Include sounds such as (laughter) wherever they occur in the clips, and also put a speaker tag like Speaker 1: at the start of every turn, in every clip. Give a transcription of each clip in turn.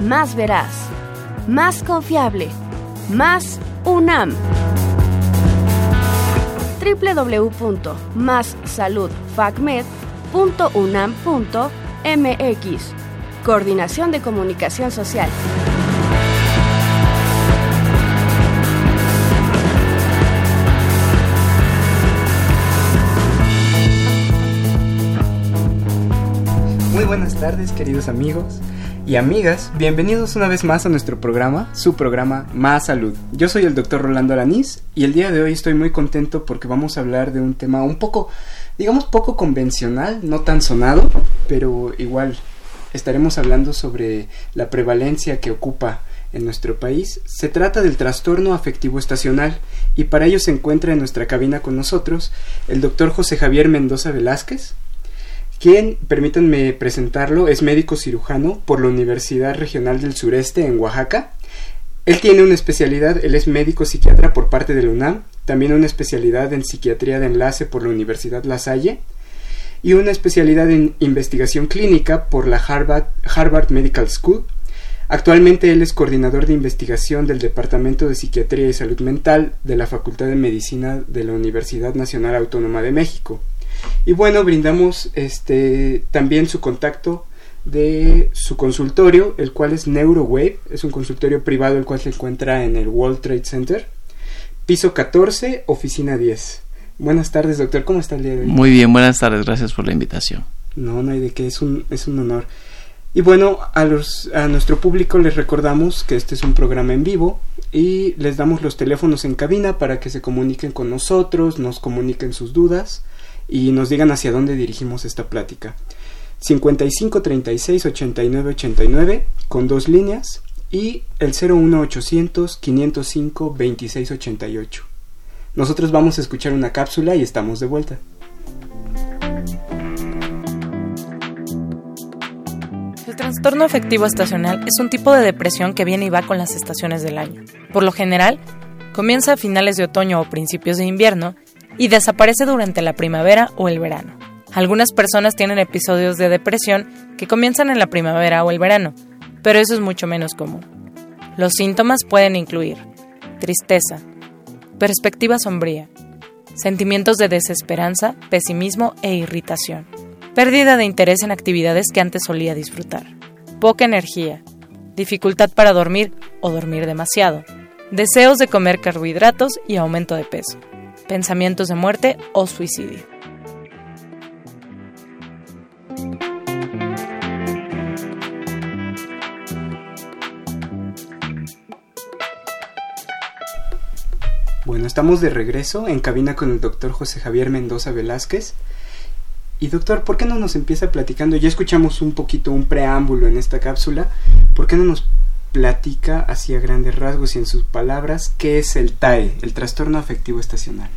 Speaker 1: más veraz, más confiable, más UNAM. www.massaludfacmed.unam.mx Coordinación de Comunicación Social.
Speaker 2: Muy buenas tardes queridos amigos y amigas, bienvenidos una vez más a nuestro programa, su programa Más Salud. Yo soy el doctor Rolando Alanís y el día de hoy estoy muy contento porque vamos a hablar de un tema un poco, digamos, poco convencional, no tan sonado, pero igual estaremos hablando sobre la prevalencia que ocupa en nuestro país. Se trata del trastorno afectivo estacional y para ello se encuentra en nuestra cabina con nosotros el doctor José Javier Mendoza Velázquez, quien, permítanme presentarlo, es médico cirujano por la Universidad Regional del Sureste en Oaxaca. Él tiene una especialidad, él es médico psiquiatra por parte de la UNAM, también una especialidad en psiquiatría de enlace por la Universidad La Salle y una especialidad en investigación clínica por la Harvard, Harvard Medical School. Actualmente él es coordinador de investigación del Departamento de Psiquiatría y Salud Mental de la Facultad de Medicina de la Universidad Nacional Autónoma de México. Y bueno, brindamos este también su contacto de su consultorio, el cual es NeuroWave, es un consultorio privado el cual se encuentra en el World Trade Center, piso 14, oficina 10. Buenas tardes, doctor, ¿cómo está el día de hoy?
Speaker 3: Muy bien, buenas tardes, gracias por la invitación.
Speaker 2: No, no hay de qué, es un, es un honor. Y bueno, a, los, a nuestro público les recordamos que este es un programa en vivo y les damos los teléfonos en cabina para que se comuniquen con nosotros, nos comuniquen sus dudas y nos digan hacia dónde dirigimos esta plática. 55 36 89 89 con dos líneas y el 01800 505 26 88. Nosotros vamos a escuchar una cápsula y estamos de vuelta.
Speaker 4: El trastorno afectivo estacional es un tipo de depresión que viene y va con las estaciones del año. Por lo general, comienza a finales de otoño o principios de invierno y desaparece durante la primavera o el verano. Algunas personas tienen episodios de depresión que comienzan en la primavera o el verano, pero eso es mucho menos común. Los síntomas pueden incluir tristeza, perspectiva sombría, sentimientos de desesperanza, pesimismo e irritación, pérdida de interés en actividades que antes solía disfrutar, poca energía, dificultad para dormir o dormir demasiado, deseos de comer carbohidratos y aumento de peso pensamientos de muerte o suicidio.
Speaker 2: Bueno, estamos de regreso en cabina con el doctor José Javier Mendoza Velázquez. Y doctor, ¿por qué no nos empieza platicando? Ya escuchamos un poquito un preámbulo en esta cápsula. ¿Por qué no nos platica así a grandes rasgos y en sus palabras qué es el TAE, el trastorno afectivo estacional.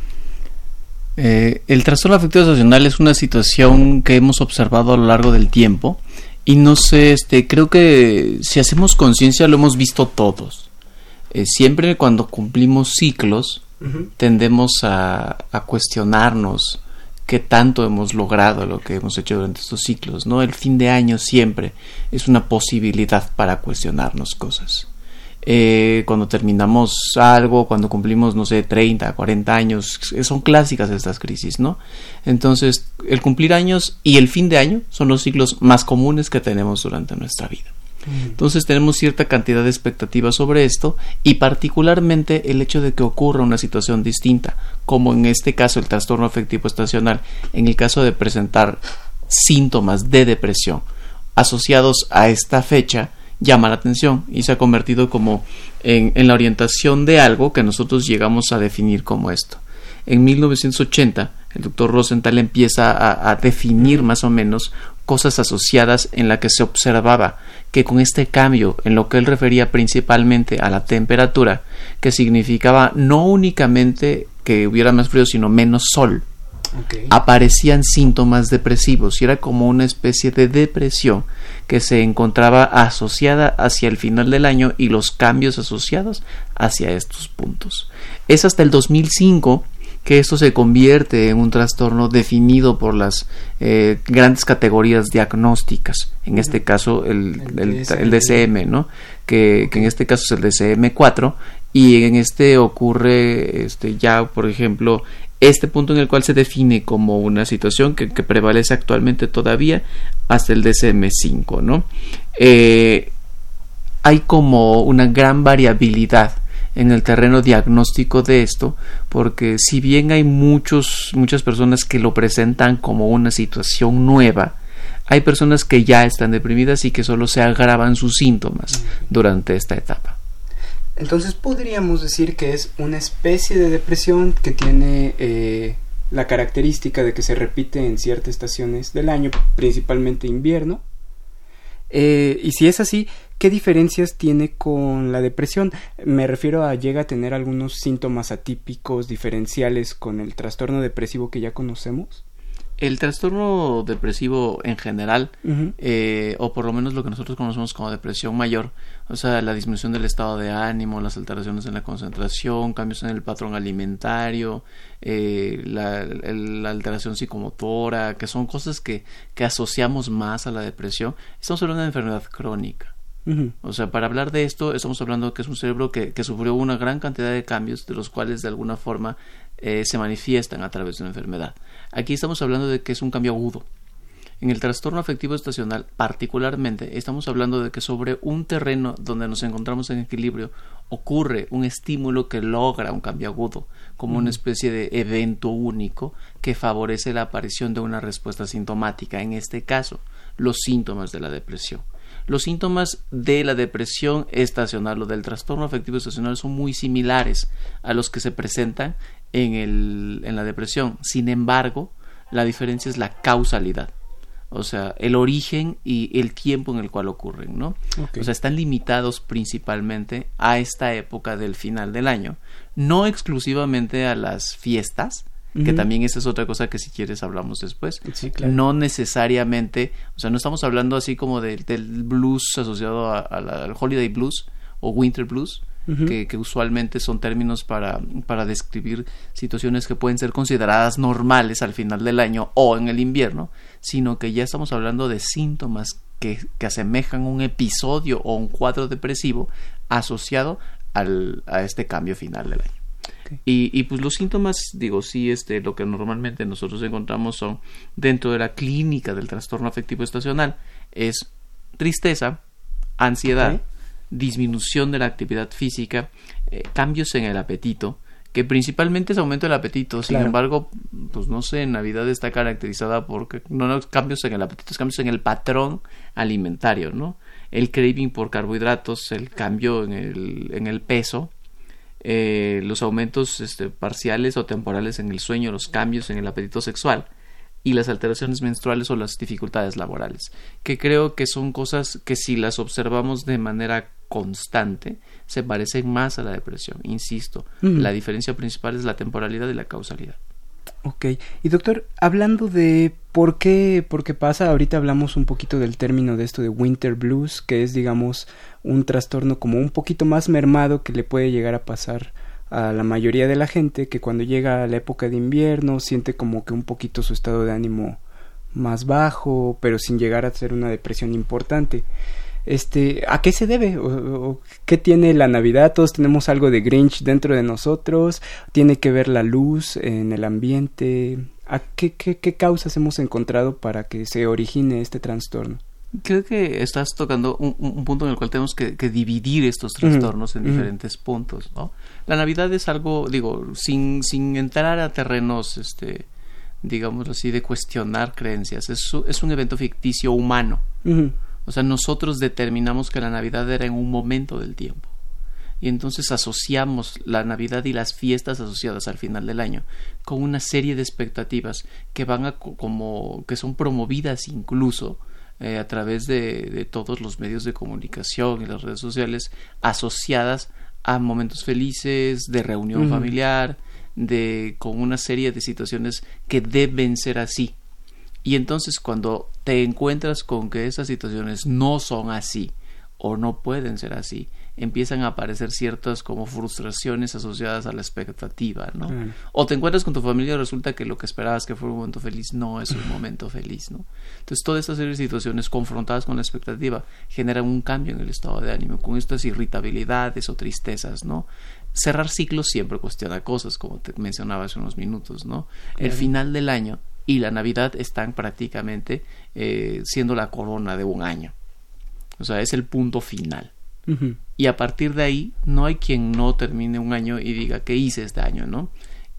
Speaker 3: Eh, el trastorno afectivo estacional es una situación que hemos observado a lo largo del tiempo y no sé, este, creo que si hacemos conciencia lo hemos visto todos. Eh, siempre cuando cumplimos ciclos tendemos a, a cuestionarnos qué tanto hemos logrado lo que hemos hecho durante estos ciclos, ¿no? El fin de año siempre es una posibilidad para cuestionarnos cosas. Eh, cuando terminamos algo, cuando cumplimos, no sé, 30, 40 años, son clásicas estas crisis, ¿no? Entonces, el cumplir años y el fin de año son los ciclos más comunes que tenemos durante nuestra vida. Entonces tenemos cierta cantidad de expectativas sobre esto y particularmente el hecho de que ocurra una situación distinta, como en este caso el trastorno afectivo estacional, en el caso de presentar síntomas de depresión asociados a esta fecha, llama la atención y se ha convertido como en, la orientación de algo que nosotros llegamos a definir como esto. En 1980, el doctor Rosenthal empieza a, a definir más o menos cosas asociadas en la que se observaba que con este cambio en lo que él refería principalmente a la temperatura, que significaba no únicamente que hubiera más frío, sino menos sol, aparecían síntomas depresivos y era como una especie de depresión que se encontraba asociada hacia el final del año y los cambios asociados hacia estos puntos. Es hasta el 2005 que esto se convierte en un trastorno definido por las eh, grandes categorías diagnósticas, en este caso el, el, DCM, ¿no? Que, que, en este caso es el DCM4 y en este ocurre este, ya, por ejemplo, este punto en el cual se define como una situación que, prevalece actualmente todavía hasta el DCM5, ¿no? Eh, hay como una gran variabilidad en el terreno diagnóstico de esto, porque si bien hay muchos, muchas personas que lo presentan como una situación nueva, hay personas que ya están deprimidas y que solo se agravan sus síntomas durante esta etapa.
Speaker 2: Entonces podríamos decir que es una especie de depresión que tiene eh, la característica de que se repite en ciertas estaciones del año, principalmente invierno. Eh, y si es así, ¿qué diferencias tiene con la depresión? Me refiero a llega a tener algunos síntomas atípicos, diferenciales con el trastorno depresivo que ya conocemos.
Speaker 3: El trastorno depresivo en general, eh, o por lo menos lo que nosotros conocemos como depresión mayor, o sea, la disminución del estado de ánimo, las alteraciones en la concentración, cambios en el patrón alimentario, eh, la, alteración psicomotora, que son cosas que, que asociamos más a la depresión, estamos hablando de una enfermedad crónica. O sea, para hablar de esto, estamos hablando que es un cerebro que, que, sufrió una gran cantidad de cambios, de los cuales de alguna forma eh, se manifiestan a través de una enfermedad. Aquí estamos hablando de que es un cambio agudo. En el trastorno afectivo estacional, particularmente, estamos hablando de que sobre un terreno donde nos encontramos en equilibrio ocurre un estímulo que logra un cambio agudo, como una especie de evento único que favorece la aparición de una respuesta sintomática, en este caso, los síntomas de la depresión. Los síntomas de la depresión estacional o del trastorno afectivo estacional son muy similares a los que se presentan en, el, en la depresión. Sin embargo, la diferencia es la causalidad. O sea, el origen y el tiempo en el cual ocurren, ¿no? O sea, están limitados principalmente a esta época del final del año, no exclusivamente a las fiestas, que también esa es otra cosa que si quieres hablamos después. No necesariamente, o sea, no estamos hablando así como del blues asociado al holiday blues o winter blues, que, usualmente son términos para, para describir situaciones que pueden ser consideradas normales al final del año o en el invierno, sino que ya estamos hablando de síntomas que, que asemejan un episodio o un cuadro depresivo asociado al, a este cambio final del año. Y, y, pues los síntomas, digo, sí, este, lo que normalmente nosotros encontramos son dentro de la clínica del trastorno afectivo estacional, es tristeza, ansiedad, disminución de la actividad física, eh, cambios en el apetito, que principalmente es aumento del apetito, sin embargo, pues no sé, Navidad está caracterizada por no, no cambios en el apetito, es cambios en el patrón alimentario, ¿no? El craving por carbohidratos, el cambio en el, en el peso, eh, los aumentos este, parciales o temporales en el sueño, los cambios en el apetito sexual y las alteraciones menstruales o las dificultades laborales, que creo que son cosas que si las observamos de manera constante se parecen más a la depresión. Insisto, la diferencia principal es la temporalidad y la causalidad.
Speaker 2: Ok, y doctor, hablando de por qué, por qué pasa, ahorita hablamos un poquito del término de esto de winter blues, que es digamos un trastorno como un poquito más mermado que le puede llegar a pasar a la mayoría de la gente, que cuando llega la época de invierno siente como que un poquito su estado de ánimo más bajo, pero sin llegar a ser una depresión importante este, ¿a qué se debe? ¿O, qué tiene la Navidad? Todos tenemos algo de Grinch dentro de nosotros. ¿Tiene que ver la luz en el ambiente? ¿A qué, qué, qué causas hemos encontrado para que se origine este trastorno?
Speaker 3: Creo que estás tocando un, punto en el cual tenemos que, dividir estos trastornos en diferentes puntos, ¿no? La Navidad es algo, digo, sin, sin entrar a terrenos, este, digamos así, de cuestionar creencias. Es, es un evento ficticio humano. O sea, nosotros determinamos que la Navidad era en un momento del tiempo. y entonces asociamos la Navidad y las fiestas asociadas al final del año con una serie de expectativas que van a como que son promovidas incluso eh, a través de, de, todos los medios de comunicación y las redes sociales asociadas a momentos felices de reunión familiar de con una serie de situaciones que deben ser así y entonces cuando te encuentras con que esas situaciones no son así o no pueden ser así empiezan a aparecer ciertas como frustraciones asociadas a la expectativa, ¿no? O te encuentras con tu familia y resulta que lo que esperabas que fuera un momento feliz no es un momento feliz, ¿no? Entonces, toda esta serie de situaciones confrontadas con la expectativa generan un cambio en el estado de ánimo, con estas irritabilidades o tristezas, ¿no? Cerrar ciclos siempre cuestiona cosas, como te mencionaba hace unos minutos, ¿no? El final del año y la Navidad están prácticamente eh, siendo la corona de un año. O sea, es el punto final. Y a partir de ahí, no hay quien no termine un año y diga qué hice este año, ¿no?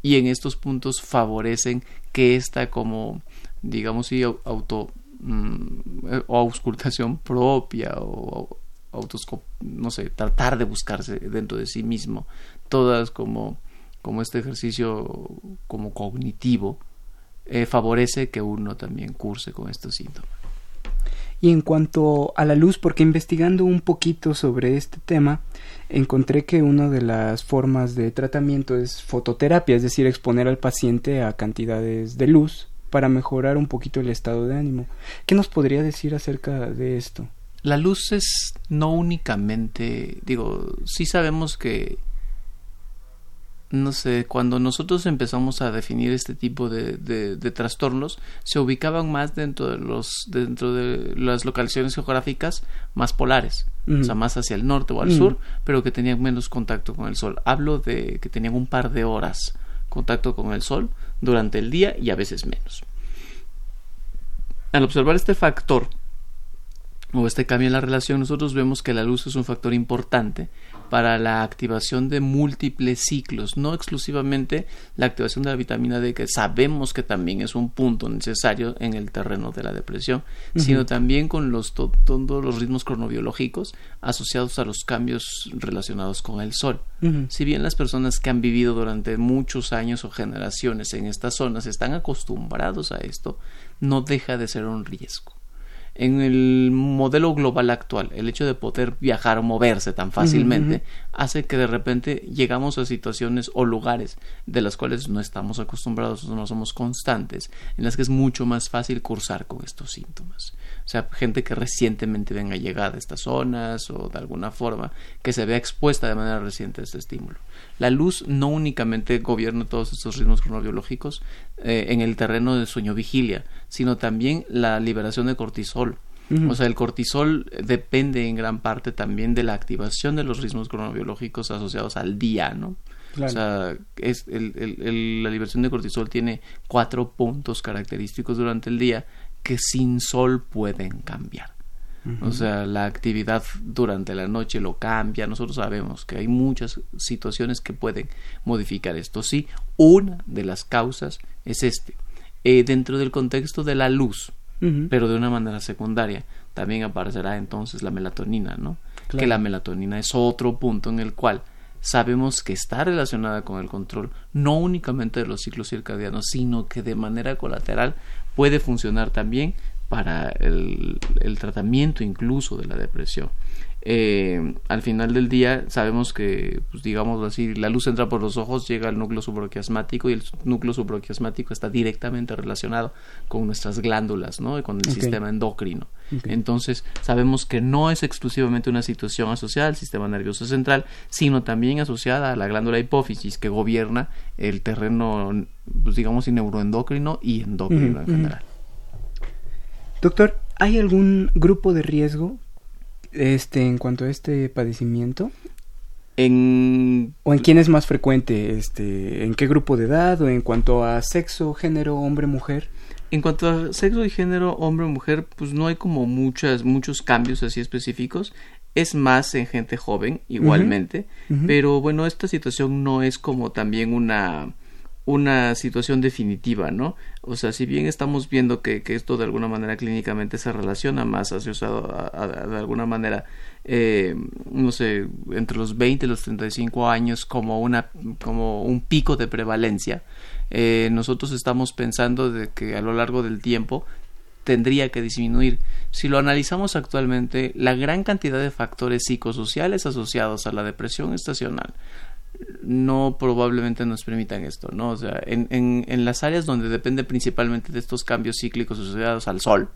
Speaker 3: Y en estos puntos favorecen que esta como, digamos, sí, auto mm, o auscultación propia o, no sé, tratar de buscarse dentro de sí mismo, todas como, como este ejercicio como cognitivo, eh, favorece que uno también curse con estos síntomas.
Speaker 2: Y en cuanto a la luz, porque investigando un poquito sobre este tema, encontré que una de las formas de tratamiento es fototerapia, es decir, exponer al paciente a cantidades de luz para mejorar un poquito el estado de ánimo. ¿Qué nos podría decir acerca de esto?
Speaker 3: La luz es no únicamente, digo, sí sabemos que no sé, cuando nosotros empezamos a definir este tipo de, de, trastornos, se ubicaban más dentro de los, dentro de las localizaciones geográficas más polares, o sea, más hacia el norte o al sur, pero que tenían menos contacto con el sol. Hablo de que tenían un par de horas contacto con el sol durante el día y a veces menos. Al observar este factor o este cambio en la relación, nosotros vemos que la luz es un factor importante para la activación de múltiples ciclos, no exclusivamente la activación de la vitamina D, que sabemos que también es un punto necesario en el terreno de la depresión, sino también con los, todos los ritmos cronobiológicos asociados a los cambios relacionados con el sol. Si bien las personas que han vivido durante muchos años o generaciones en estas zonas están acostumbrados a esto, no deja de ser un riesgo en el modelo global actual, el hecho de poder viajar o moverse tan fácilmente hace que de repente llegamos a situaciones o lugares de las cuales no estamos acostumbrados o no somos constantes, en las que es mucho más fácil cursar con estos síntomas. O sea, gente que recientemente venga llegada a estas zonas o de alguna forma que se vea expuesta de manera reciente a este estímulo. La luz no únicamente gobierna todos estos ritmos cronobiológicos eh, en el terreno de sueño vigilia, sino también la liberación de cortisol. O sea, el cortisol depende en gran parte también de la activación de los ritmos cronobiológicos asociados al día, ¿no? O sea, es la liberación de cortisol tiene cuatro puntos característicos durante el día que sin sol pueden cambiar. O sea, la actividad durante la noche lo cambia. Nosotros sabemos que hay muchas situaciones que pueden modificar esto. Sí, una de las causas es este. Eh, dentro del contexto de la luz, pero de una manera secundaria, también aparecerá entonces la melatonina, ¿no? Que la melatonina es otro punto en el cual sabemos que está relacionada con el control no únicamente de los ciclos circadianos, sino que de manera colateral puede funcionar también para el, tratamiento incluso de la depresión. Eh, al final del día sabemos que, pues, digamos así, la luz entra por los ojos, llega al núcleo subroquiasmático y el núcleo subroquiasmático está directamente relacionado con nuestras glándulas, ¿no? Y con el sistema endocrino. Entonces, sabemos que no es exclusivamente una situación asociada al sistema nervioso central, sino también asociada a la glándula hipófisis que gobierna el terreno, pues, digamos, neuroendocrino y endocrino en general.
Speaker 2: Doctor, ¿hay algún grupo de riesgo este en cuanto a este padecimiento?
Speaker 3: En...
Speaker 2: ¿O en quién es más frecuente? Este, ¿En qué grupo de edad? ¿O en cuanto a sexo, género, hombre, mujer?
Speaker 3: En cuanto a sexo y género, hombre o mujer, pues no hay como muchas, muchos cambios así específicos. Es más en gente joven, igualmente. Pero bueno, esta situación no es como también una una situación definitiva, ¿no? O sea, si bien estamos viendo que, que esto de alguna manera clínicamente se relaciona más asociado a, de alguna manera, eh, no sé, entre los 20 y los 35 años como, una, como un pico de prevalencia, eh, nosotros estamos pensando de que a lo largo del tiempo tendría que disminuir. Si lo analizamos actualmente, la gran cantidad de factores psicosociales asociados a la depresión estacional no probablemente nos permitan esto, ¿no? O sea, en, en, en las áreas donde depende principalmente de estos cambios cíclicos asociados al sol,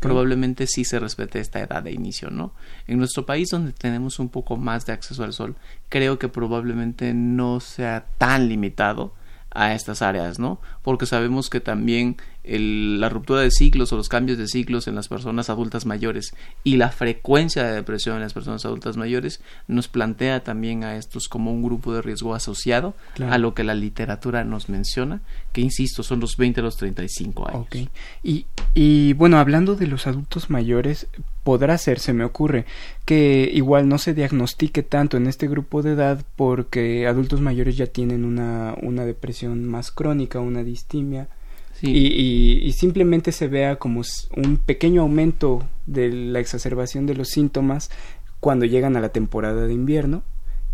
Speaker 3: probablemente sí se respete esta edad de inicio, ¿no? En nuestro país donde tenemos un poco más de acceso al sol, creo que probablemente no sea tan limitado a estas áreas, ¿no? Porque sabemos que también la ruptura de ciclos o los cambios de ciclos en las personas adultas mayores y la frecuencia de depresión en las personas adultas mayores nos plantea también a estos como un grupo de riesgo asociado a lo que la literatura nos menciona, que insisto, son los 20 a los 35 años.
Speaker 2: Okay. Y, y bueno, hablando de los adultos mayores, podrá ser, se me ocurre, que igual no se diagnostique tanto en este grupo de edad porque adultos mayores ya tienen una, una depresión más crónica, una distimia y, simplemente se vea como un pequeño aumento de la exacerbación de los síntomas cuando llegan a la temporada de invierno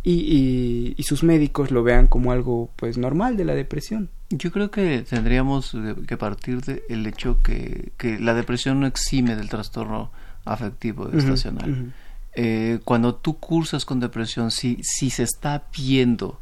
Speaker 2: y, y, sus médicos lo vean como algo pues normal de la depresión.
Speaker 3: Yo creo que tendríamos que partir del hecho que, que la depresión no exime del trastorno afectivo estacional. Eh, cuando tú cursas con depresión, si, si se está viendo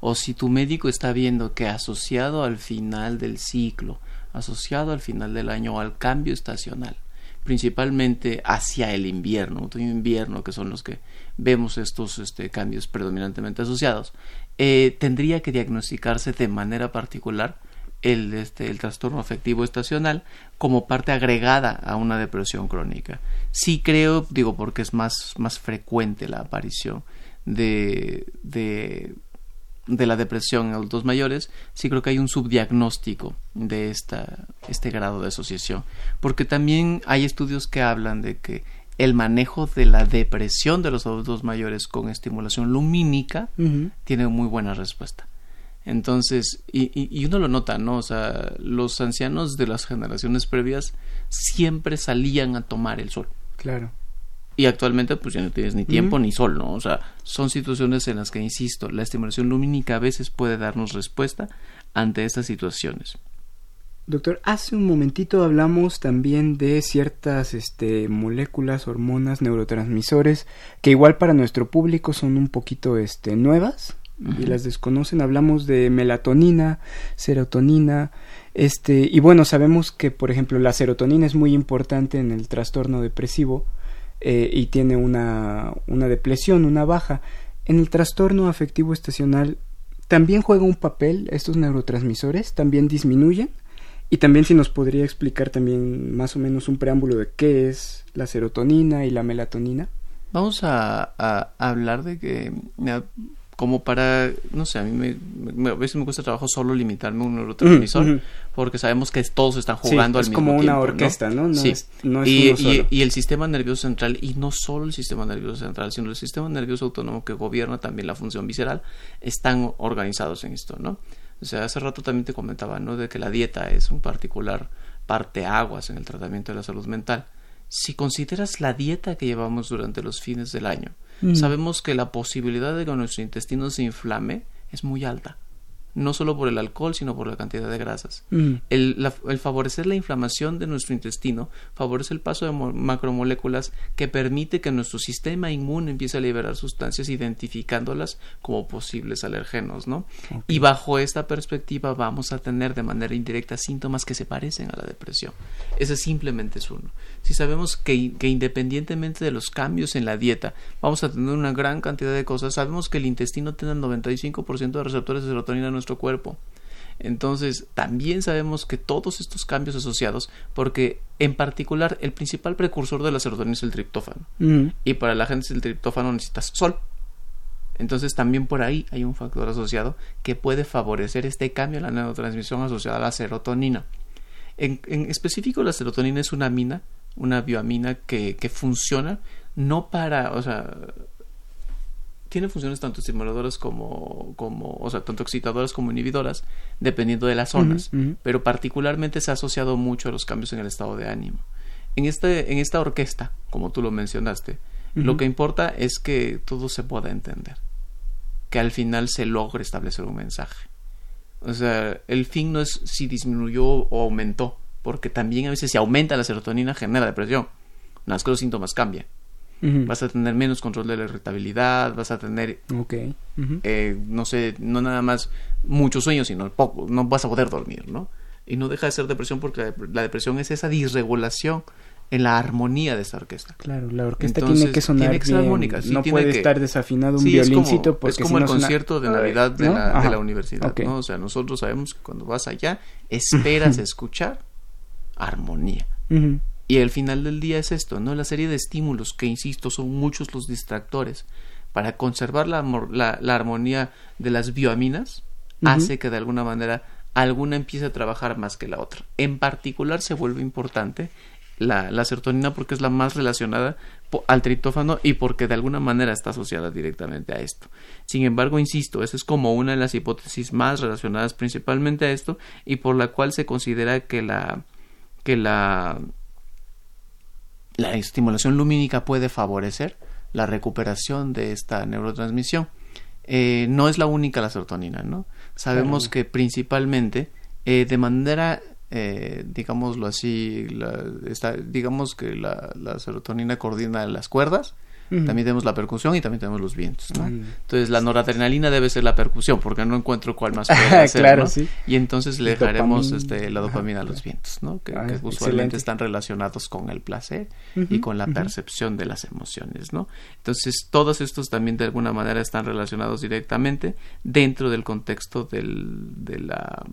Speaker 3: o si tu médico está viendo que asociado al final del ciclo, asociado al final del año o al cambio estacional, principalmente hacia el invierno, otoño invierno, que son los que vemos estos este, cambios predominantemente asociados, eh, tendría que diagnosticarse de manera particular el, este, el trastorno afectivo estacional como parte agregada a una depresión crónica. Sí creo, digo porque es más, más frecuente la aparición de, de de la depresión en adultos mayores, sí creo que hay un subdiagnóstico de esta, este grado de asociación. Porque también hay estudios que hablan de que el manejo de la depresión de los adultos mayores con estimulación lumínica tiene muy buena respuesta. Entonces, y, y, uno lo nota, ¿no? O sea, los ancianos de las generaciones previas siempre salían a tomar el sol.
Speaker 2: Claro
Speaker 3: y actualmente pues ya no tienes ni tiempo ni sol, ¿no? O sea, son situaciones en las que, insisto, la estimulación lumínica a veces puede darnos respuesta ante estas situaciones.
Speaker 2: Doctor, hace un momentito hablamos también de ciertas este, moléculas, hormonas, neurotransmisores, que igual para nuestro público son un poquito este, nuevas y las desconocen. Hablamos de melatonina, serotonina, este, y bueno, sabemos que, por ejemplo, la serotonina es muy importante en el trastorno depresivo, eh, y tiene una, una depresión, una baja. En el trastorno afectivo estacional también juega un papel estos neurotransmisores, también disminuyen. Y también si nos podría explicar también más o menos un preámbulo de qué es la serotonina y la melatonina.
Speaker 3: Vamos a, a hablar de que como para, no sé, a mí me, a veces me cuesta trabajo solo limitarme a un neurotransmisor, porque sabemos que todos están jugando al mismo tiempo.
Speaker 2: Es como una orquesta, ¿no?
Speaker 3: sí. y, el sistema nervioso central, y no solo el sistema nervioso central, sino el sistema nervioso autónomo que gobierna también la función visceral, están organizados en esto, ¿no? O sea, hace rato también te comentaba, ¿no? De que la dieta es un particular parteaguas en el tratamiento de la salud mental. Si consideras la dieta que llevamos durante los fines del año, Mm. sabemos que la posibilidad de que nuestro intestino se inflame es muy alta no solo por el alcohol, sino por la cantidad de grasas. Mm. El, favorecer la inflamación de nuestro intestino favorece el paso de macromoléculas que permite que nuestro sistema inmune empiece a liberar sustancias identificándolas como posibles alergenos, ¿no? Y bajo esta perspectiva vamos a tener de manera indirecta síntomas que se parecen a la depresión. Ese simplemente es uno. Si sabemos que, que independientemente de los cambios en la dieta, vamos a tener una gran cantidad de cosas, sabemos que el intestino tiene el 95% de receptores de serotonina en nuestro cuerpo. Entonces, también sabemos que todos estos cambios asociados, porque en particular el principal precursor de la serotonina es el triptófano. Mm. Y para la gente el triptófano necesitas sol. Entonces, también por ahí hay un factor asociado que puede favorecer este cambio en la neurotransmisión asociada a la serotonina. En, específico, la serotonina es una amina, una bioamina que, que funciona no para, o sea, tiene funciones tanto estimuladoras como, como, o sea, tanto excitadoras como inhibidoras, dependiendo de las zonas, pero particularmente se ha asociado mucho a los cambios en el estado de ánimo. En, este, en esta orquesta, como tú lo mencionaste, lo que importa es que todo se pueda entender, que al final se logre establecer un mensaje. O sea, el fin no es si disminuyó o aumentó, porque también a veces si aumenta la serotonina genera depresión. Las que los síntomas cambian. Vas a tener menos control de la irritabilidad, vas a tener, eh, no sé, no nada más muchos sueños, sino poco, no vas a poder dormir, ¿no? Y no deja de ser depresión porque la, depresión es esa disregulación en la armonía de esta orquesta.
Speaker 2: Claro, la orquesta tiene que sonar tiene que ser armónica, no puede estar desafinado un violincito
Speaker 3: es como, es como el concierto de Navidad de, la, de la, universidad, ¿no? O sea, nosotros sabemos que cuando vas allá esperas escuchar armonía. Y el final del día es esto, ¿no? La serie de estímulos que, insisto, son muchos los distractores para conservar la, la, armonía de las bioaminas, hace que de alguna manera alguna empiece a trabajar más que la otra. En particular se vuelve importante la, la serotonina porque es la más relacionada al triptófano y porque de alguna manera está asociada directamente a esto. Sin embargo, insisto, esa es como una de las hipótesis más relacionadas principalmente a esto y por la cual se considera que la que la la estimulación lumínica puede favorecer la recuperación de esta neurotransmisión. Eh, no es la única la serotonina, ¿no? Sabemos que principalmente eh, de manera, eh, digámoslo así, la, digamos que la, la, serotonina coordina las cuerdas también tenemos la percusión y también tenemos los vientos, ¿no? Entonces la noradrenalina debe ser la percusión porque no encuentro cuál más (laughs) puede ser, claro, sí. Y entonces le dejaremos este, la dopamina a los vientos, ¿no? Que, ah, usualmente están relacionados con el placer y con la percepción de las emociones, ¿no? Entonces todos estos también de alguna manera están relacionados directamente dentro del contexto del, de la,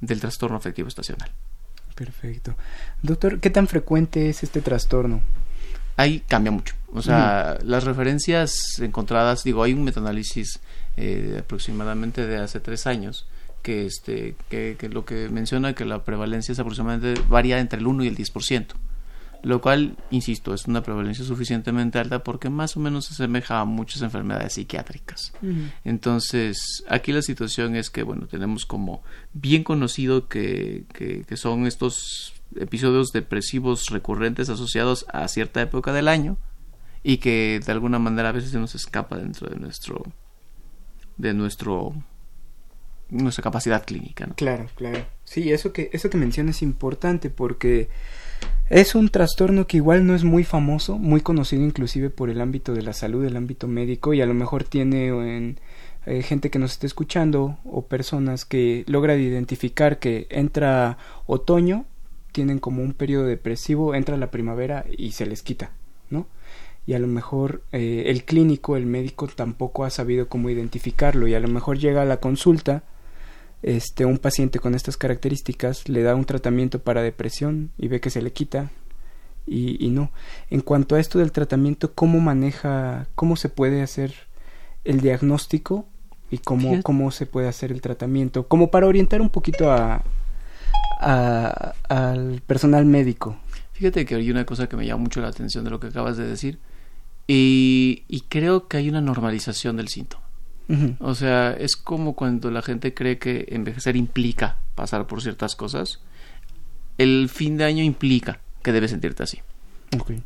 Speaker 3: del trastorno afectivo estacional.
Speaker 2: Perfecto. Doctor, ¿qué tan frecuente es este trastorno?
Speaker 3: Ahí cambia mucho. O sea, las referencias encontradas, digo, hay un metaanálisis eh, aproximadamente de hace tres años que, este, que, que, lo que menciona que la prevalencia es aproximadamente varía entre el 1 y el 10% lo cual, insisto, es una prevalencia suficientemente alta porque más o menos se asemeja a muchas enfermedades psiquiátricas. Entonces, aquí la situación es que, bueno, tenemos como bien conocido que, que, que, son estos episodios depresivos recurrentes asociados a cierta época del año y que de alguna manera a veces se nos escapa dentro de nuestro de nuestro nuestra capacidad clínica.
Speaker 2: Claro, claro. Sí, eso que eso que mencionas es importante porque es un trastorno que igual no es muy famoso, muy conocido inclusive por el ámbito de la salud, el ámbito médico, y a lo mejor tiene en, eh, gente que nos esté escuchando o personas que logran identificar que entra otoño, tienen como un periodo depresivo, entra la primavera y se les quita, ¿no? Y a lo mejor eh, el clínico, el médico tampoco ha sabido cómo identificarlo y a lo mejor llega a la consulta este un paciente con estas características le da un tratamiento para depresión y ve que se le quita y, y, no. En cuanto a esto del tratamiento, ¿cómo maneja, cómo se puede hacer el diagnóstico y cómo, cómo se puede hacer el tratamiento? Como para orientar un poquito a, a, al personal médico.
Speaker 3: Fíjate que hay una cosa que me llama mucho la atención de lo que acabas de decir y, y creo que hay una normalización del síntoma. O sea, es como cuando la gente cree que envejecer implica pasar por ciertas cosas. El fin de año implica que debes sentirte así.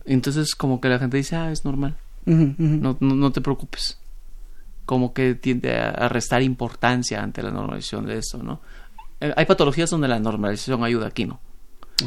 Speaker 3: Entonces, como que la gente dice, ah, es normal. No, no, te preocupes. Como que tiende a, restar importancia ante la normalización de eso, ¿no? Eh, hay patologías donde la normalización ayuda, aquí no.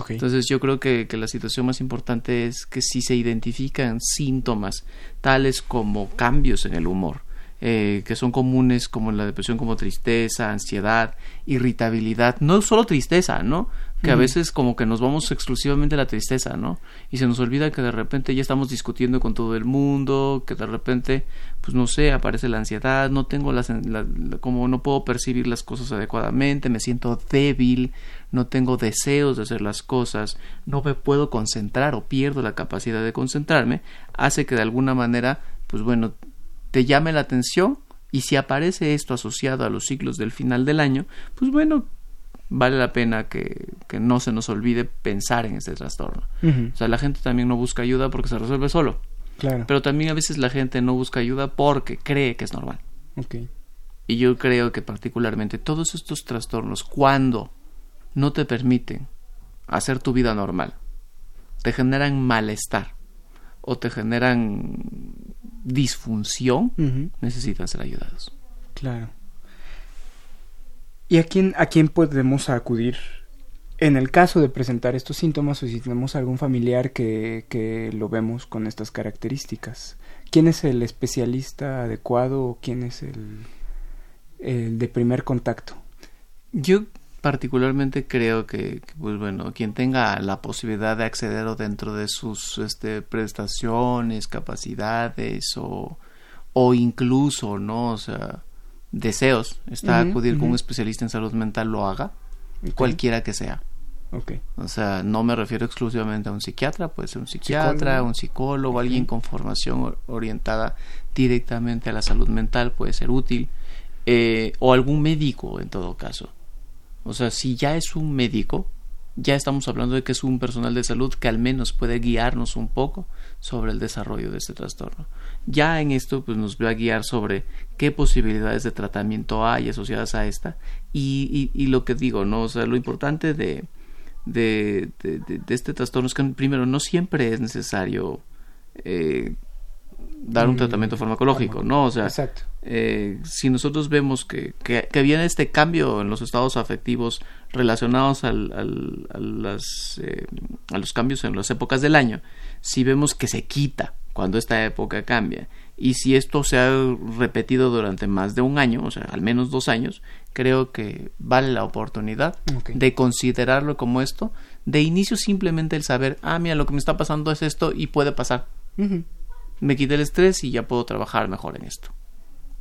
Speaker 3: Entonces yo creo que, que, la situación más importante es que si se identifican síntomas tales como cambios en el humor, eh, que son comunes como la depresión como tristeza, ansiedad, irritabilidad, no solo tristeza, ¿no? Que a veces como que nos vamos exclusivamente a la tristeza, ¿no? Y se nos olvida que de repente ya estamos discutiendo con todo el mundo, que de repente, pues no sé, aparece la ansiedad, no tengo las, como no puedo percibir las cosas adecuadamente, me siento débil, no tengo deseos de hacer las cosas, no me puedo concentrar o pierdo la capacidad de concentrarme, hace que de alguna manera, pues bueno, te llame la atención y si aparece esto asociado a los ciclos del final del año, pues bueno, vale la pena que, que no se nos olvide pensar en este trastorno. O sea, la gente también no busca ayuda porque se resuelve solo.
Speaker 2: Claro.
Speaker 3: Pero también a veces la gente no busca ayuda porque cree que es normal.
Speaker 2: Ok.
Speaker 3: Y yo creo que particularmente todos estos trastornos, cuando no te permiten hacer tu vida normal, te generan malestar o te generan disfunción, necesitan ser ayudados.
Speaker 2: Claro. ¿Y a quién, a quién podemos acudir en el caso de presentar estos síntomas o si tenemos algún familiar que, que lo vemos con estas características? ¿Quién es el especialista adecuado o quién es el, el de primer contacto?
Speaker 3: Yo particularmente creo que, pues bueno, quien tenga la posibilidad de acceder o dentro de sus este, prestaciones, capacidades o, o incluso, ¿no? O sea, deseos, está acudir con un especialista en salud mental, lo haga, cualquiera que sea. O sea, no me refiero exclusivamente a un psiquiatra, puede ser un psiquiatra,
Speaker 2: Psicólogo.
Speaker 3: un psicólogo, alguien con formación or- orientada directamente a la salud mental puede ser útil, eh, o algún médico en todo caso. O sea, si ya es un médico, ya estamos hablando de que es un personal de salud que al menos puede guiarnos un poco sobre el desarrollo de este trastorno. Ya en esto pues nos va a guiar sobre qué posibilidades de tratamiento hay asociadas a esta y, y, y lo que digo, ¿no? O sea, lo importante de, de, de, de- de este trastorno es que primero no siempre es necesario eh, dar un
Speaker 2: Mm,
Speaker 3: tratamiento farmacológico, ¿no? O sea,
Speaker 2: Exacto.
Speaker 3: eh, si nosotros vemos que, que, que viene este cambio en los estados afectivos relacionados al, al- a, las, eh, a los cambios en las épocas del año, si vemos que se quita cuando esta época cambia y si esto se ha repetido durante más de un año, o sea, al menos dos años, creo que vale la oportunidad de considerarlo como esto, de inicio simplemente el saber, ah, mira, lo que me está pasando es esto y puede pasar me quité el estrés y ya puedo trabajar mejor en esto.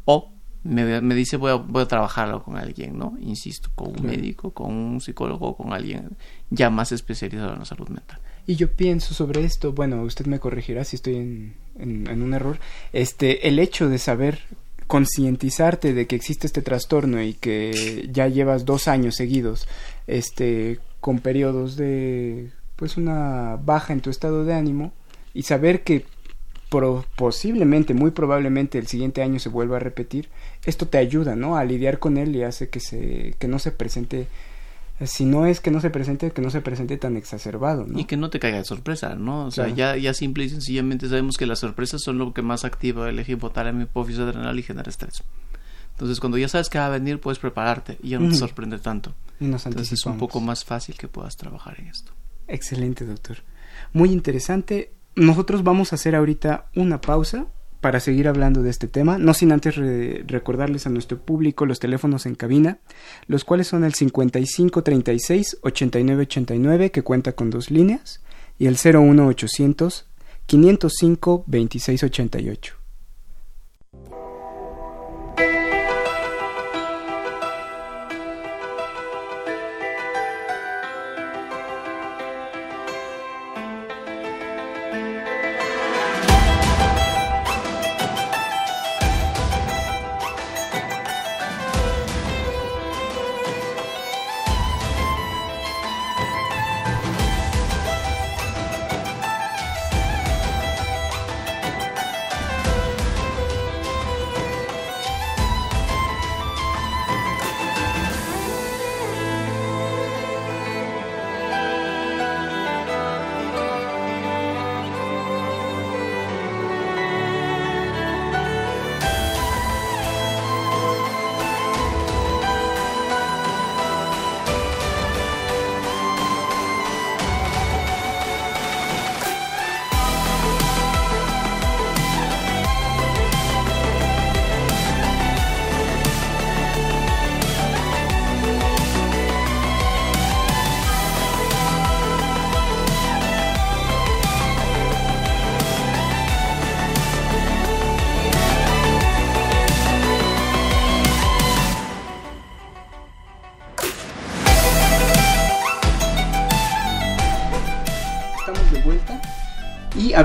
Speaker 3: O me, me dice voy a, voy a trabajarlo con alguien, ¿no? Insisto, con un médico, con un psicólogo, con alguien ya más especializado en la salud mental.
Speaker 2: Y yo pienso sobre esto, bueno, usted me corregirá si estoy en, en- en un error, este, el hecho de saber concientizarte de que existe este trastorno y que ya llevas dos años seguidos, este, con periodos de, pues, una baja en tu estado de ánimo y saber que pro- posiblemente, muy probablemente el siguiente año se vuelva a repetir, esto te ayuda, ¿no? A lidiar con él y hace que se, que no se presente, si no es que no se presente, que no se presente tan exacerbado, ¿no?
Speaker 3: Y que no te caiga de sorpresa, ¿no? O sea, ya, ya simple y sencillamente sabemos que las sorpresas son lo que más activa el eje hipotálamo, hipófisis adrenal y genera estrés. Entonces, cuando ya sabes que va a venir, puedes prepararte y ya no te sorprende tanto.
Speaker 2: Y nos
Speaker 3: Entonces, es un poco más fácil que puedas trabajar en esto.
Speaker 2: Excelente, doctor. Muy interesante. Nosotros vamos a hacer ahorita una pausa para seguir hablando de este tema, no sin antes re- recordarles a nuestro público los teléfonos en cabina, los cuales son el 5536 8989 que cuenta con dos líneas y el 01800 505 2688.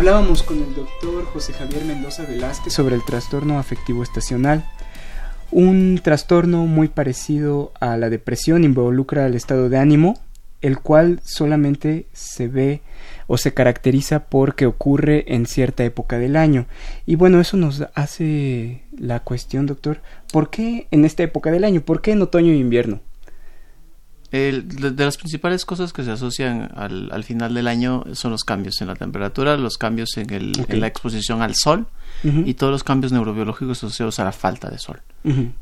Speaker 2: Hablábamos con el doctor José Javier Mendoza Velázquez sobre el trastorno afectivo estacional. Un trastorno muy parecido a la depresión, involucra el estado de ánimo el cual solamente se ve o se caracteriza porque ocurre en cierta época del año. Y bueno, eso nos hace la cuestión, doctor, ¿por qué en esta época del año? ¿Por qué en otoño e invierno?
Speaker 3: De, las principales cosas que se asocian al, final del año son los cambios en la temperatura, los cambios en, el, en la exposición al sol y todos los cambios neurobiológicos asociados a la falta de sol.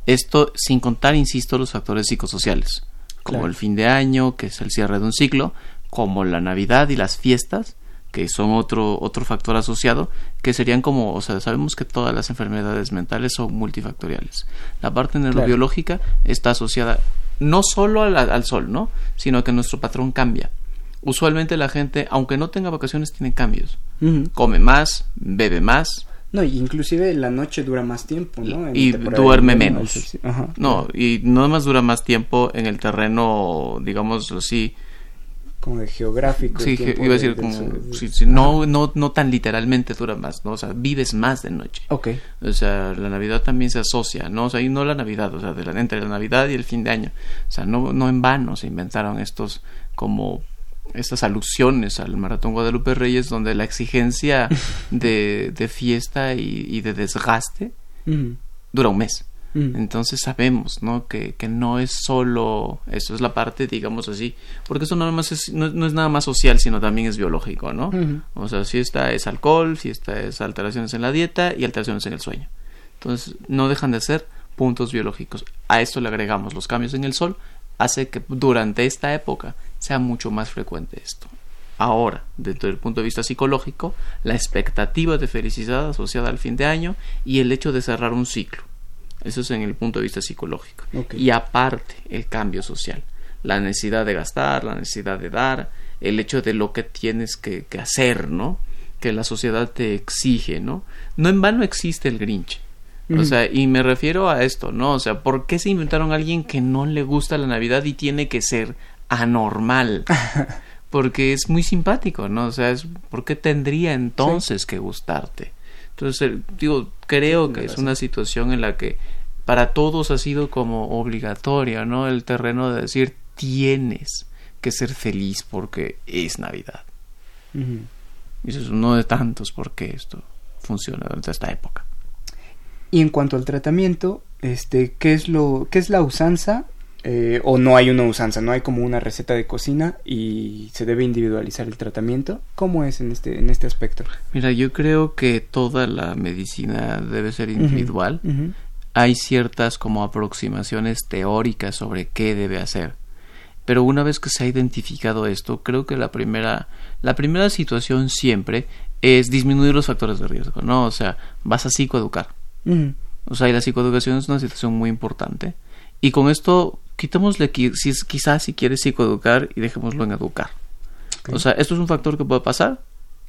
Speaker 3: Esto sin contar, insisto, los factores psicosociales, como el fin de año, que es el cierre de un ciclo, como la Navidad y las fiestas, que son otro, otro factor asociado, que serían como, o sea, sabemos que todas las enfermedades mentales son multifactoriales. La parte neurobiológica está asociada no solo al, sol, ¿no? Sino que nuestro patrón cambia. Usualmente la gente, aunque no tenga vacaciones, tiene cambios. Come más, bebe más,
Speaker 2: no, y inclusive la noche dura más tiempo, ¿no?
Speaker 3: y duerme menos. no, y no más dura más tiempo en el terreno, digamos así,
Speaker 2: como de geográfico.
Speaker 3: Sí, iba a decir como, no, no, no tan literalmente dura más, ¿no? O sea, vives más de noche.
Speaker 2: Ok.
Speaker 3: O sea, la Navidad también se asocia, ¿no? O sea, y no la Navidad, o sea, de la, entre la Navidad y el fin de año. O sea, no, no en vano se inventaron estos como estas alusiones al Maratón Guadalupe Reyes donde la exigencia (laughs) de, de fiesta y, de desgaste dura un mes. Mm. Entonces sabemos, ¿no? Que, que, no es solo, eso es la parte, digamos así, porque eso no, más es, no, es nada más social, sino también es biológico, ¿no? O sea, si esta es alcohol, si esta es alteraciones en la dieta y alteraciones en el sueño. Entonces, no dejan de ser puntos biológicos. A esto le agregamos los cambios en el sol, hace que durante esta época sea mucho más frecuente esto. Ahora, desde el punto de vista psicológico, la expectativa de felicidad asociada al fin de año y el hecho de cerrar un ciclo. Eso es en el punto de vista psicológico. Y aparte, el cambio social. La necesidad de gastar, la necesidad de dar, el hecho de lo que tienes que, hacer, ¿no? Que la sociedad te exige, ¿no? No en vano existe el Grinch. O sea, y me refiero a esto, ¿no? O sea, ¿por qué se inventaron a alguien que no le gusta la Navidad y tiene que ser anormal? (laughs) Porque es muy simpático, ¿no? O sea, es, ¿por qué tendría entonces que gustarte? Entonces, digo, creo que es una situación en la que para todos ha sido como obligatoria, ¿no? El terreno de decir tienes que ser feliz porque es Navidad. Y eso es uno de tantos por qué esto funciona durante esta época.
Speaker 2: Y en cuanto al tratamiento, este, ¿qué es lo, qué es la usanza eh, o no hay una usanza, no hay como una receta de cocina y se debe individualizar el tratamiento. ¿Cómo es en este, en este aspecto?
Speaker 3: Mira, yo creo que toda la medicina debe ser individual. Hay ciertas como aproximaciones teóricas sobre qué debe hacer. Pero una vez que se ha identificado esto, creo que la primera, la primera situación siempre es disminuir los factores de riesgo, ¿no? O sea, vas a psicoeducar. O sea, y la psicoeducación es una situación muy importante. Y con esto quitémosle si, quizás si quieres psicoeducar y dejémoslo en educar. O sea, esto es un factor que puede pasar,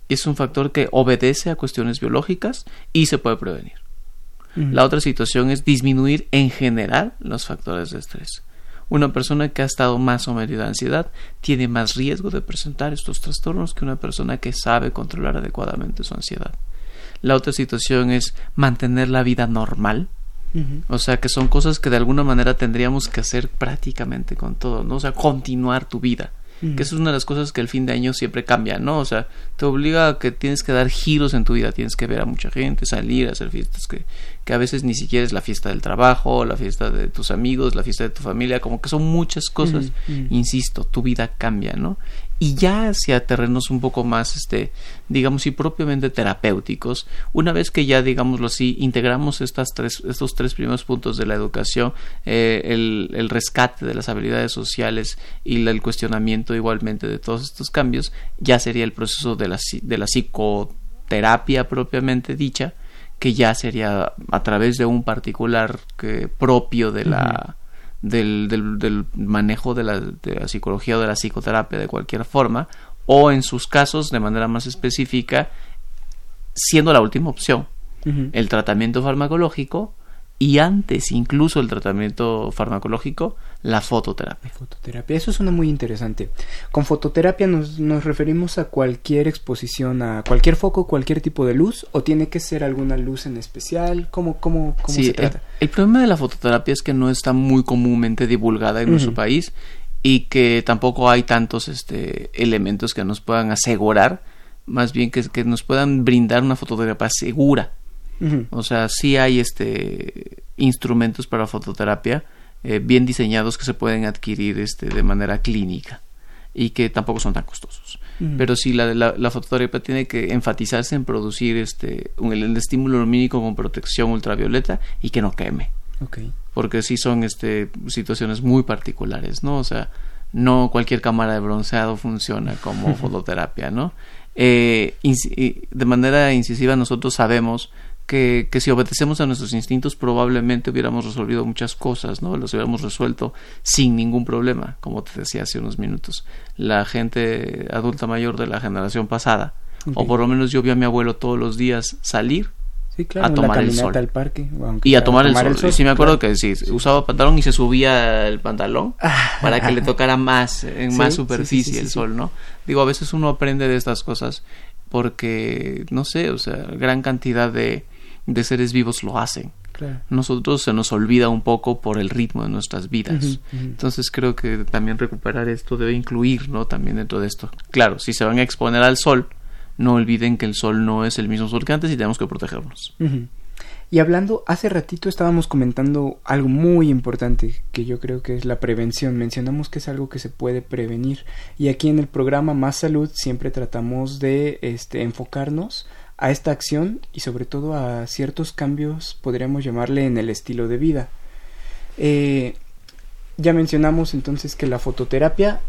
Speaker 3: es un factor que obedece a cuestiones biológicas y se puede prevenir. La otra situación es disminuir en general los factores de estrés. Una persona que ha estado más sometida a ansiedad tiene más riesgo de presentar estos trastornos que una persona que sabe controlar adecuadamente su ansiedad. La otra situación es mantener la vida normal, o sea, que son cosas que de alguna manera tendríamos que hacer prácticamente con todo, ¿no? O sea, continuar tu vida. Que eso es una de las cosas que el fin de año siempre cambia, ¿no? O sea, te obliga a que tienes que dar giros en tu vida, tienes que ver a mucha gente, salir, hacer fiestas que, que a veces ni siquiera es la fiesta del trabajo, la fiesta de tus amigos, la fiesta de tu familia, como que son muchas cosas. Insisto, tu vida cambia, ¿no? Y ya hacia terrenos un poco más, este, digamos, y propiamente terapéuticos, una vez que ya, digámoslo así, integramos estas tres, estos tres primeros puntos de la educación, eh, el, rescate de las habilidades sociales y el cuestionamiento igualmente de todos estos cambios, ya sería el proceso de la, de la psicoterapia propiamente dicha, que ya sería a través de un particular que, propio de la del, del, manejo de la, de la, psicología o de la psicoterapia de cualquier forma, o en sus casos, de manera más específica, siendo la última opción, el tratamiento farmacológico y antes incluso el tratamiento farmacológico, la fototerapia.
Speaker 2: Fototerapia, eso suena muy interesante. Con fototerapia nos, nos, referimos a cualquier exposición, a cualquier foco, cualquier tipo de luz, o tiene que ser alguna luz en especial, ¿cómo, cómo, cómo se trata?
Speaker 3: El, problema de la fototerapia es que no está muy comúnmente divulgada en nuestro país y que tampoco hay tantos este, elementos que nos puedan asegurar, más bien que, que nos puedan brindar una fotografía segura. O sea, sí hay este, instrumentos para fototerapia eh, bien diseñados que se pueden adquirir este, de manera clínica y que tampoco son tan costosos. Pero sí, la, la, fototerapia tiene que enfatizarse en producir este, un, el, estímulo lumínico con protección ultravioleta y que no queme. Porque sí son este, situaciones muy particulares, ¿no? O sea, no cualquier cámara de bronceado funciona como (laughs) fototerapia, ¿no? Eh, de manera incisiva nosotros sabemos que, que, si obedecemos a nuestros instintos probablemente hubiéramos resolvido muchas cosas, ¿no? Los hubiéramos resuelto sin ningún problema, como te decía hace unos minutos. La gente adulta mayor de la generación pasada, o por lo menos yo vi a mi abuelo todos los días salir a tomar el sol.
Speaker 2: Al parque,
Speaker 3: y a tomar, el, sol. Sí, me acuerdo que sí, usaba pantalón y se subía el pantalón para que le tocara más, en (laughs) más superficie el sol, ¿no? Digo, a veces uno aprende de estas cosas porque, no sé, o sea, gran cantidad de, de seres vivos lo hacen. Nosotros se nos olvida un poco por el ritmo de nuestras vidas. Entonces creo que también recuperar esto debe incluir, ¿no? También dentro de esto. Claro, si se van a exponer al sol, no olviden que el sol no es el mismo sol que antes y tenemos que protegernos.
Speaker 2: Y hablando, hace ratito estábamos comentando algo muy importante que yo creo que es la prevención. Mencionamos que es algo que se puede prevenir. Y aquí en el programa Más Salud siempre tratamos de este, enfocarnos a esta acción y sobre todo a ciertos cambios, podríamos llamarle, en el estilo de vida. Eh, ya mencionamos entonces que la fototerapia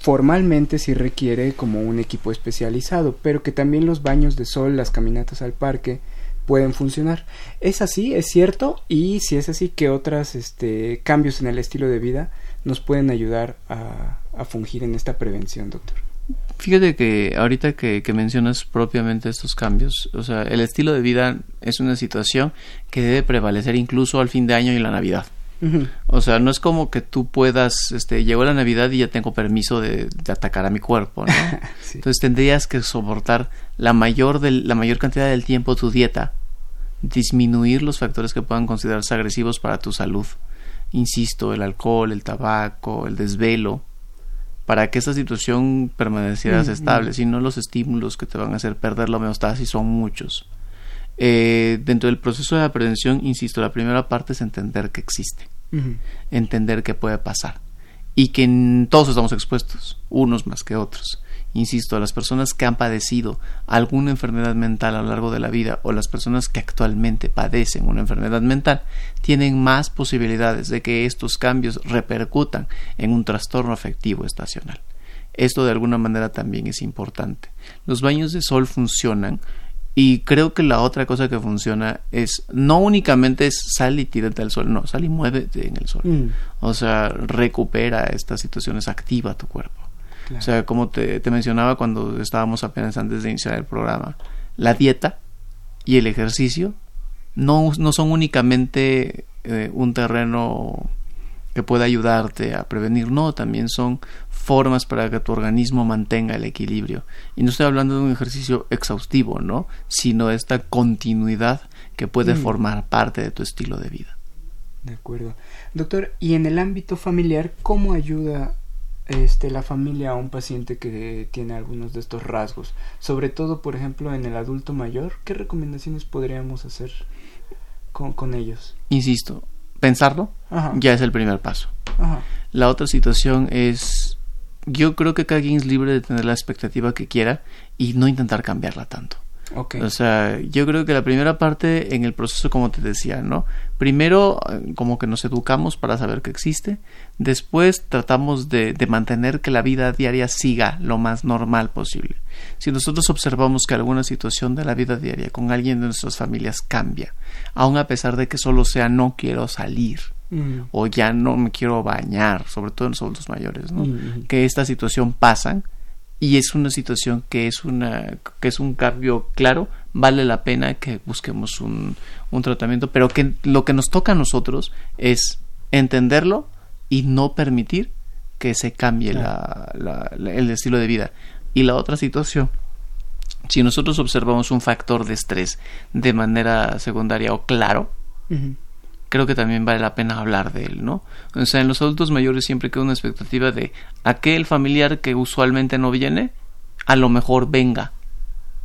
Speaker 2: formalmente sí requiere como un equipo especializado, pero que también los baños de sol, las caminatas al parque pueden funcionar. ¿Es así? ¿Es cierto? Y si es así, ¿qué otros este, cambios en el estilo de vida nos pueden ayudar a, a fungir en esta prevención, doctor?
Speaker 3: Fíjate que ahorita que, mencionas propiamente estos cambios, o sea, el estilo de vida es una situación que debe prevalecer incluso al fin de año y la Navidad. O sea, no es como que tú puedas, este, llegó la Navidad y ya tengo permiso de, atacar a mi cuerpo, ¿no? (laughs) Entonces tendrías que soportar la mayor, la mayor cantidad del tiempo tu dieta, disminuir los factores que puedan considerarse agresivos para tu salud. Insisto, el alcohol, el tabaco, el desvelo, para que esa situación permaneciera mm, estable, si no los estímulos que te van a hacer perder la homeostasis son muchos. Eh, dentro del proceso de la prevención, insisto, la primera parte es entender que existe, entender que puede pasar y que todos estamos expuestos, unos más que otros. Insisto, las personas que han padecido alguna enfermedad mental a lo largo de la vida o las personas que actualmente padecen una enfermedad mental tienen más posibilidades de que estos cambios repercutan en un trastorno afectivo estacional. Esto de alguna manera también es importante. Los baños de sol funcionan y creo que la otra cosa que funciona es no únicamente es sal y tírate al sol, no, sal y muévete en el sol. Mm. O sea, recupera estas situaciones, activa tu cuerpo. O sea, como te, mencionaba cuando estábamos apenas antes de iniciar el programa, la dieta y el ejercicio no, no son únicamente eh, un terreno que pueda ayudarte a prevenir, no, también son formas para que tu organismo mantenga el equilibrio. Y no estoy hablando de un ejercicio exhaustivo, ¿no? Sino esta continuidad que puede mm. formar parte de tu estilo de vida.
Speaker 2: De acuerdo. Doctor, ¿y en el ámbito familiar cómo ayuda este, la familia a un paciente que tiene algunos de estos rasgos. Sobre todo, por ejemplo, en el adulto mayor, ¿qué recomendaciones podríamos hacer con, ellos?
Speaker 3: Insisto, pensarlo ya es el primer paso. La otra situación es, yo creo que cada quien es libre de tener la expectativa que quiera y no intentar cambiarla tanto. O sea, yo creo que la primera parte en el proceso, como te decía, ¿no? Primero, eh, como que nos educamos para saber que existe. Después, tratamos de, de, mantener que la vida diaria siga lo más normal posible. Si nosotros observamos que alguna situación de la vida diaria con alguien de nuestras familias cambia, aun a pesar de que solo sea no quiero salir, mm. o ya no me quiero bañar, sobre todo en los adultos mayores, ¿no? Mm. Que esta situación pasan y es una situación que es una que es un cambio claro vale la pena que busquemos un, un tratamiento pero que lo que nos toca a nosotros es entenderlo y no permitir que se cambie la, el estilo de vida. Y la otra situación si nosotros observamos un factor de estrés de manera secundaria o claro creo que también vale la pena hablar de él, ¿no? O sea, en los adultos mayores siempre queda una expectativa de aquel familiar que usualmente no viene, a lo mejor venga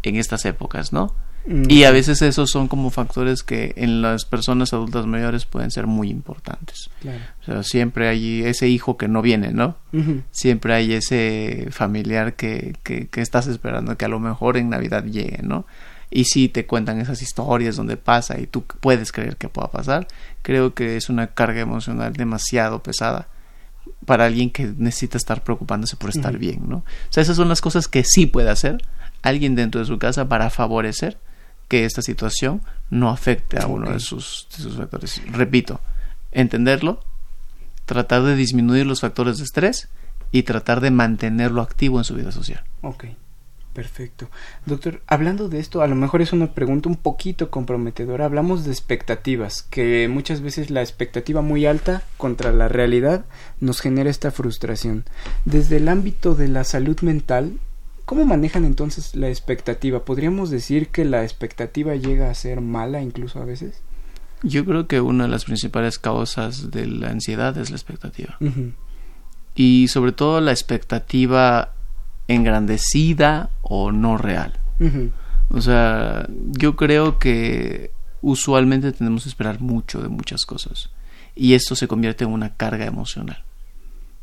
Speaker 3: en estas épocas, ¿no?
Speaker 2: Mm.
Speaker 3: Y a veces esos son como factores que en las personas adultas mayores pueden ser muy importantes.
Speaker 2: Claro.
Speaker 3: O sea, siempre hay ese hijo que no viene, ¿no? Siempre hay ese familiar que, que, que estás esperando que a lo mejor en Navidad llegue, ¿no? Y si te cuentan esas historias donde pasa y tú puedes creer que pueda pasar, creo que es una carga emocional demasiado pesada para alguien que necesita estar preocupándose por estar bien, ¿no? O sea, esas son las cosas que sí puede hacer alguien dentro de su casa para favorecer que esta situación no afecte a uno de sus, de sus factores. Repito, entenderlo, tratar de disminuir los factores de estrés y tratar de mantenerlo activo en su vida social.
Speaker 2: Perfecto. Doctor, hablando de esto, a lo mejor es una pregunta un poquito comprometedora. Hablamos de expectativas, que muchas veces la expectativa muy alta contra la realidad nos genera esta frustración. Desde el ámbito de la salud mental, ¿cómo manejan entonces la expectativa? ¿Podríamos decir que la expectativa llega a ser mala incluso a veces?
Speaker 3: Yo creo que una de las principales causas de la ansiedad es la expectativa. Y sobre todo la expectativa engrandecida o no real. O sea, yo creo que usualmente tenemos que esperar mucho de muchas cosas. Y esto se convierte en una carga emocional.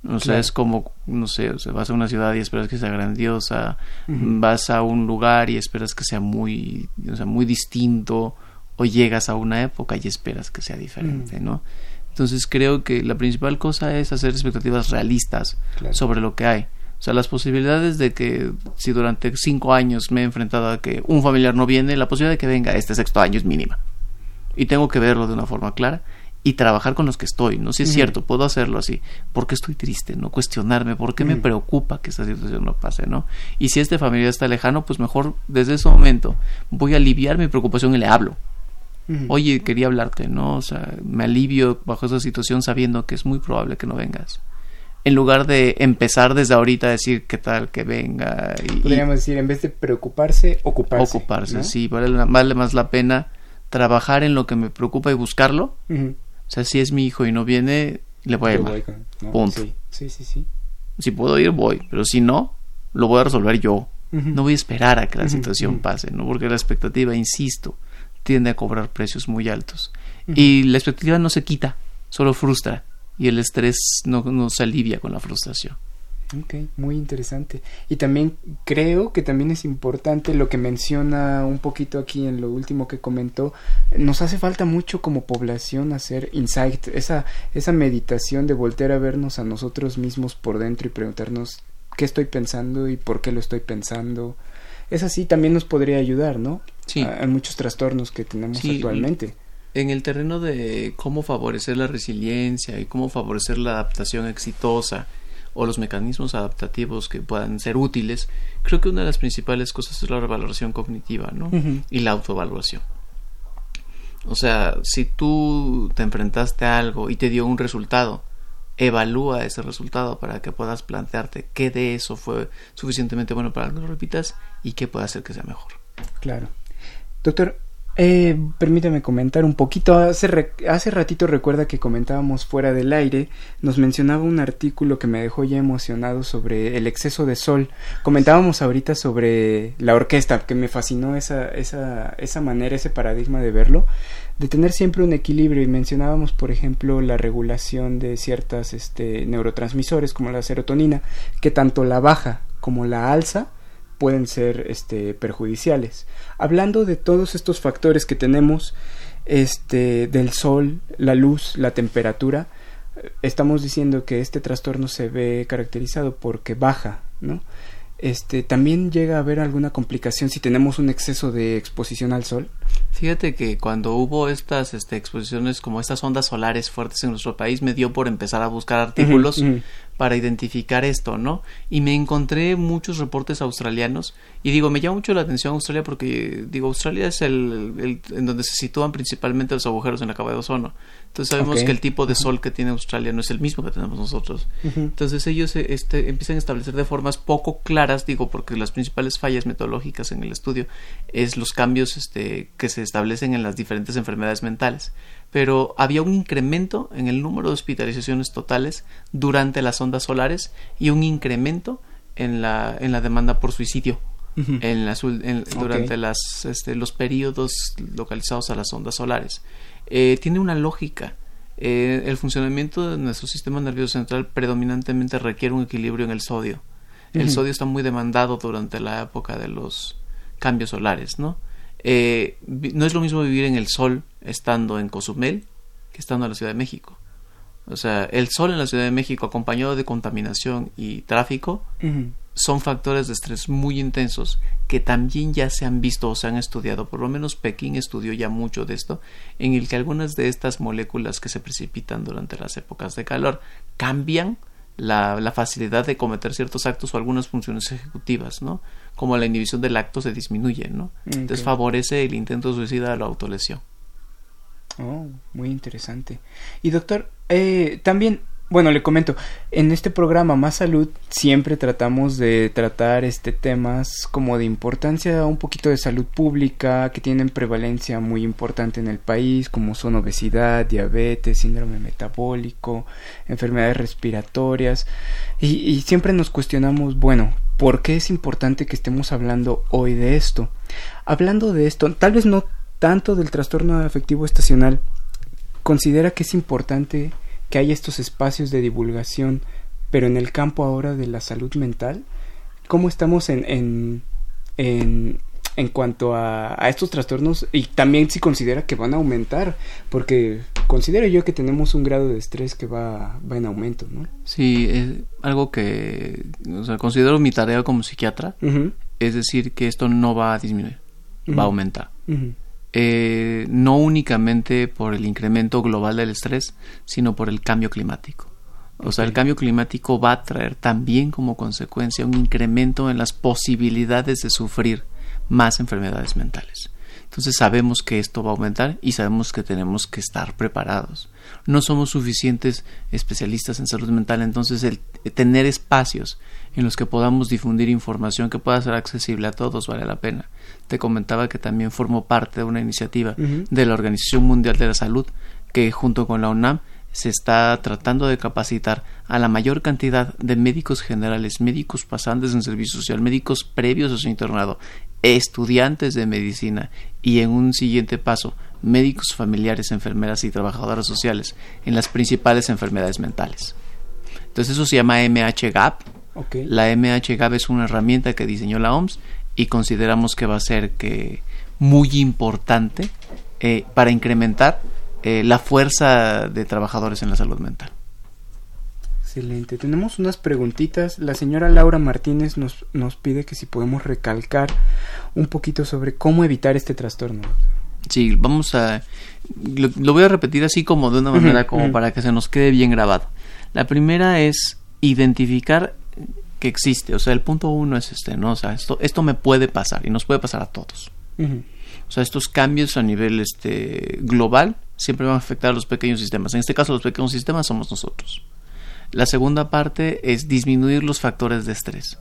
Speaker 3: O sea,
Speaker 2: Claro.
Speaker 3: es como, no sé, o sea, vas a una ciudad y esperas que sea grandiosa, vas a un lugar y esperas que sea muy, o sea, muy distinto, o llegas a una época y esperas que sea diferente. ¿no? Entonces creo que la principal cosa es hacer expectativas realistas
Speaker 2: Claro.
Speaker 3: sobre lo que hay. O sea, las posibilidades de que si durante cinco años me he enfrentado a que un familiar no viene, la posibilidad de que venga este sexto año es mínima. Y tengo que verlo de una forma clara y trabajar con los que estoy, ¿no? Si es cierto, puedo hacerlo así. ¿Por qué estoy triste? No cuestionarme, ¿por qué me preocupa que esta situación no pase, ¿no? Y si este familiar está lejano, pues mejor desde ese momento voy a aliviar mi preocupación y le hablo. Oye, quería hablarte, ¿no? O sea, me alivio bajo esa situación sabiendo que es muy probable que no vengas. En lugar de empezar desde ahorita a decir qué tal que venga y,
Speaker 2: Podríamos decir, en vez de preocuparse, ocuparse.
Speaker 3: ocuparse,
Speaker 2: ¿no?
Speaker 3: sí, vale, vale más la pena trabajar en lo que me preocupa y buscarlo. O sea, si es mi hijo y no viene, le voy a llamar.
Speaker 2: voy con- no,
Speaker 3: Punto.
Speaker 2: Sí, sí, sí. sí.
Speaker 3: Si puedo ir, voy, pero si no, lo voy a resolver yo. No voy a esperar a que la situación pase, ¿no? Porque la expectativa, insisto, tiende a cobrar precios muy altos. Y la expectativa no se quita, solo frustra. Y el estrés no, no se alivia con la frustración.
Speaker 2: Ok, muy interesante. Y también creo que también es importante lo que menciona un poquito aquí en lo último que comentó. Nos hace falta mucho como población hacer insight, esa, esa meditación de voltear a vernos a nosotros mismos por dentro y preguntarnos qué estoy pensando y por qué lo estoy pensando. Es así, también nos podría ayudar, ¿no?
Speaker 3: Sí.
Speaker 2: A, a muchos trastornos que tenemos
Speaker 3: Sí,
Speaker 2: actualmente.
Speaker 3: En el terreno de cómo favorecer la resiliencia y cómo favorecer la adaptación exitosa o los mecanismos adaptativos que puedan ser útiles, creo que una de las principales cosas es la revaloración cognitiva, ¿no? Y la autoevaluación. O sea, si tú te enfrentaste a algo y te dio un resultado, evalúa ese resultado para que puedas plantearte qué de eso fue suficientemente bueno para que lo repitas y qué puede hacer que sea mejor.
Speaker 2: Claro. Doctor, eh, permítame comentar un poquito. Hace, hace ratito recuerda que comentábamos fuera del aire, nos mencionaba un artículo que me dejó ya emocionado sobre el exceso de sol. Comentábamos ahorita sobre la orquesta, que me fascinó esa, esa, esa manera, ese paradigma de verlo, de tener siempre un equilibrio. Y mencionábamos, por ejemplo, la regulación de ciertas este, neurotransmisores como la serotonina, que tanto la baja como la alza pueden ser este perjudiciales. Hablando de todos estos factores que tenemos este del sol, la luz, la temperatura, eh, estamos diciendo que este trastorno se ve caracterizado porque baja, ¿no? Este, también llega a haber alguna complicación si tenemos un exceso de exposición al sol.
Speaker 3: Fíjate que cuando hubo estas este, exposiciones como estas ondas solares fuertes en nuestro país, me dio por empezar a buscar artículos. Para identificar esto, ¿no? Y me encontré muchos reportes australianos y digo, me llama mucho la atención Australia porque, digo, Australia es el, el- en donde se sitúan principalmente los agujeros en la capa de ozono. Entonces sabemos que el tipo de sol que tiene Australia no es el mismo que tenemos nosotros. Entonces ellos eh, este, empiezan a establecer de formas poco claras, digo, porque las principales fallas metodológicas en el estudio es los cambios este, que se establecen en las diferentes enfermedades mentales. Pero había un incremento en el número de hospitalizaciones totales durante las ondas solares y un incremento en la, en la demanda por suicidio en las, durante las, este, los periodos localizados a las ondas solares. Eh, tiene una lógica. Eh, el funcionamiento de nuestro sistema nervioso central predominantemente requiere un equilibrio en el sodio. El sodio está muy demandado durante la época de los cambios solares, ¿no? Eh, no es lo mismo vivir en el sol estando en Cozumel que estando en la Ciudad de México. O sea, el sol en la Ciudad de México acompañado de contaminación y tráfico son factores de estrés muy intensos que también ya se han visto o se han estudiado, por lo menos Pekín estudió ya mucho de esto, en el que algunas de estas moléculas que se precipitan durante las épocas de calor cambian la, la facilidad de cometer ciertos actos o algunas funciones ejecutivas, ¿no? Como la inhibición del acto se disminuye, ¿no? Entonces favorece el intento suicida de la autolesión.
Speaker 2: Oh, muy interesante. Y doctor, eh, también bueno, le comento, en este programa Más Salud siempre tratamos de tratar este temas como de importancia un poquito de salud pública que tienen prevalencia muy importante en el país, como son obesidad, diabetes, síndrome metabólico, enfermedades respiratorias y, y siempre nos cuestionamos, bueno, ¿por qué es importante que estemos hablando hoy de esto? Hablando de esto, tal vez no tanto del trastorno afectivo estacional, considera que es importante que hay estos espacios de divulgación, pero en el campo ahora de la salud mental, ¿cómo estamos en, en, en, en cuanto a, a, estos trastornos? Y también si considera que van a aumentar, porque considero yo que tenemos un grado de estrés que va, va en aumento, ¿no?
Speaker 3: Sí, es algo que o sea, considero mi tarea como psiquiatra, es decir, que esto no va a disminuir, va a aumentar eh, no únicamente por el incremento global del estrés, sino por el cambio climático. O sea, el cambio climático va a traer también como consecuencia un incremento en las posibilidades de sufrir más enfermedades mentales. Entonces sabemos que esto va a aumentar y sabemos que tenemos que estar preparados. No somos suficientes especialistas en salud mental, entonces el tener espacios en los que podamos difundir información que pueda ser accesible a todos vale la pena. Te comentaba que también formo parte de una iniciativa de la Organización Mundial de la Salud que junto con la UNAM se está tratando de capacitar a la mayor cantidad de médicos generales, médicos pasantes en servicio social, médicos previos a su internado, estudiantes de medicina y en un siguiente paso médicos familiares, enfermeras y trabajadoras sociales en las principales enfermedades mentales. Entonces eso se llama MHGAP. La MHGAP es una herramienta que diseñó la OMS y consideramos que va a ser que muy importante eh, para incrementar eh, la fuerza de trabajadores en la salud mental.
Speaker 2: Excelente. Tenemos unas preguntitas. La señora Laura Martínez nos, nos pide que si podemos recalcar un poquito sobre cómo evitar este trastorno.
Speaker 3: Sí, vamos a... Lo, voy a repetir así como de una manera como para que se nos quede bien grabado. La primera es identificar que existe. O sea, el punto uno es este, ¿no? O sea, esto, esto me puede pasar y nos puede pasar a todos. O sea, estos cambios a nivel este, global siempre van a afectar a los pequeños sistemas. En este caso, los pequeños sistemas somos nosotros. La segunda parte es disminuir los factores de estrés.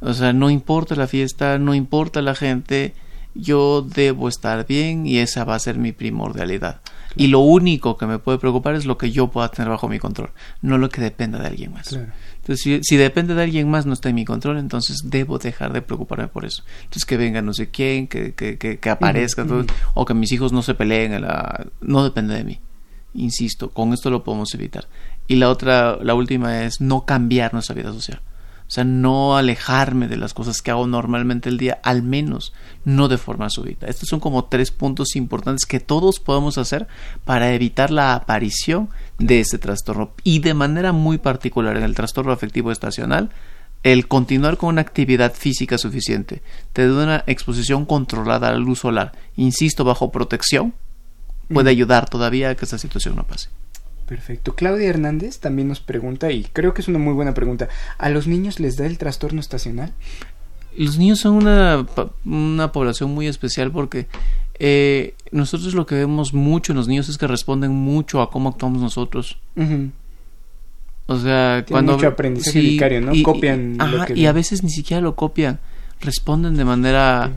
Speaker 3: O sea, no importa la fiesta, no importa la gente, yo debo estar bien y esa va a ser mi primordialidad. Y lo único que me puede preocupar es lo que yo pueda tener bajo mi control, no lo que dependa de alguien más. Entonces, si, depende de alguien más, no está en mi control, entonces debo dejar de preocuparme por eso. Entonces, que venga no sé quién, que, que, que, aparezca, o que mis hijos no se peleen, la, no depende de mí. Insisto, con esto lo podemos evitar. Y la otra, la última es no cambiar nuestra vida social. O sea, no alejarme de las cosas que hago normalmente el día, al menos no de forma súbita. Estos son como tres puntos importantes que todos podemos hacer para evitar la aparición de este trastorno. Y de manera muy particular en el trastorno afectivo estacional, el continuar con una actividad física suficiente, te da una exposición controlada a la luz solar, insisto, bajo protección, puede ayudar todavía a que esta situación no pase.
Speaker 2: Perfecto. Claudia Hernández también nos pregunta, y creo que es una muy buena pregunta, ¿a los niños les da el trastorno estacional?
Speaker 3: Los niños son una, una población muy especial porque eh, nosotros lo que vemos mucho en los niños es que responden mucho a cómo actuamos nosotros. O sea, cuando...
Speaker 2: mucho aprendizaje vicario, ¿no? copian
Speaker 3: y, y a veces ni siquiera lo copian. Responden de manera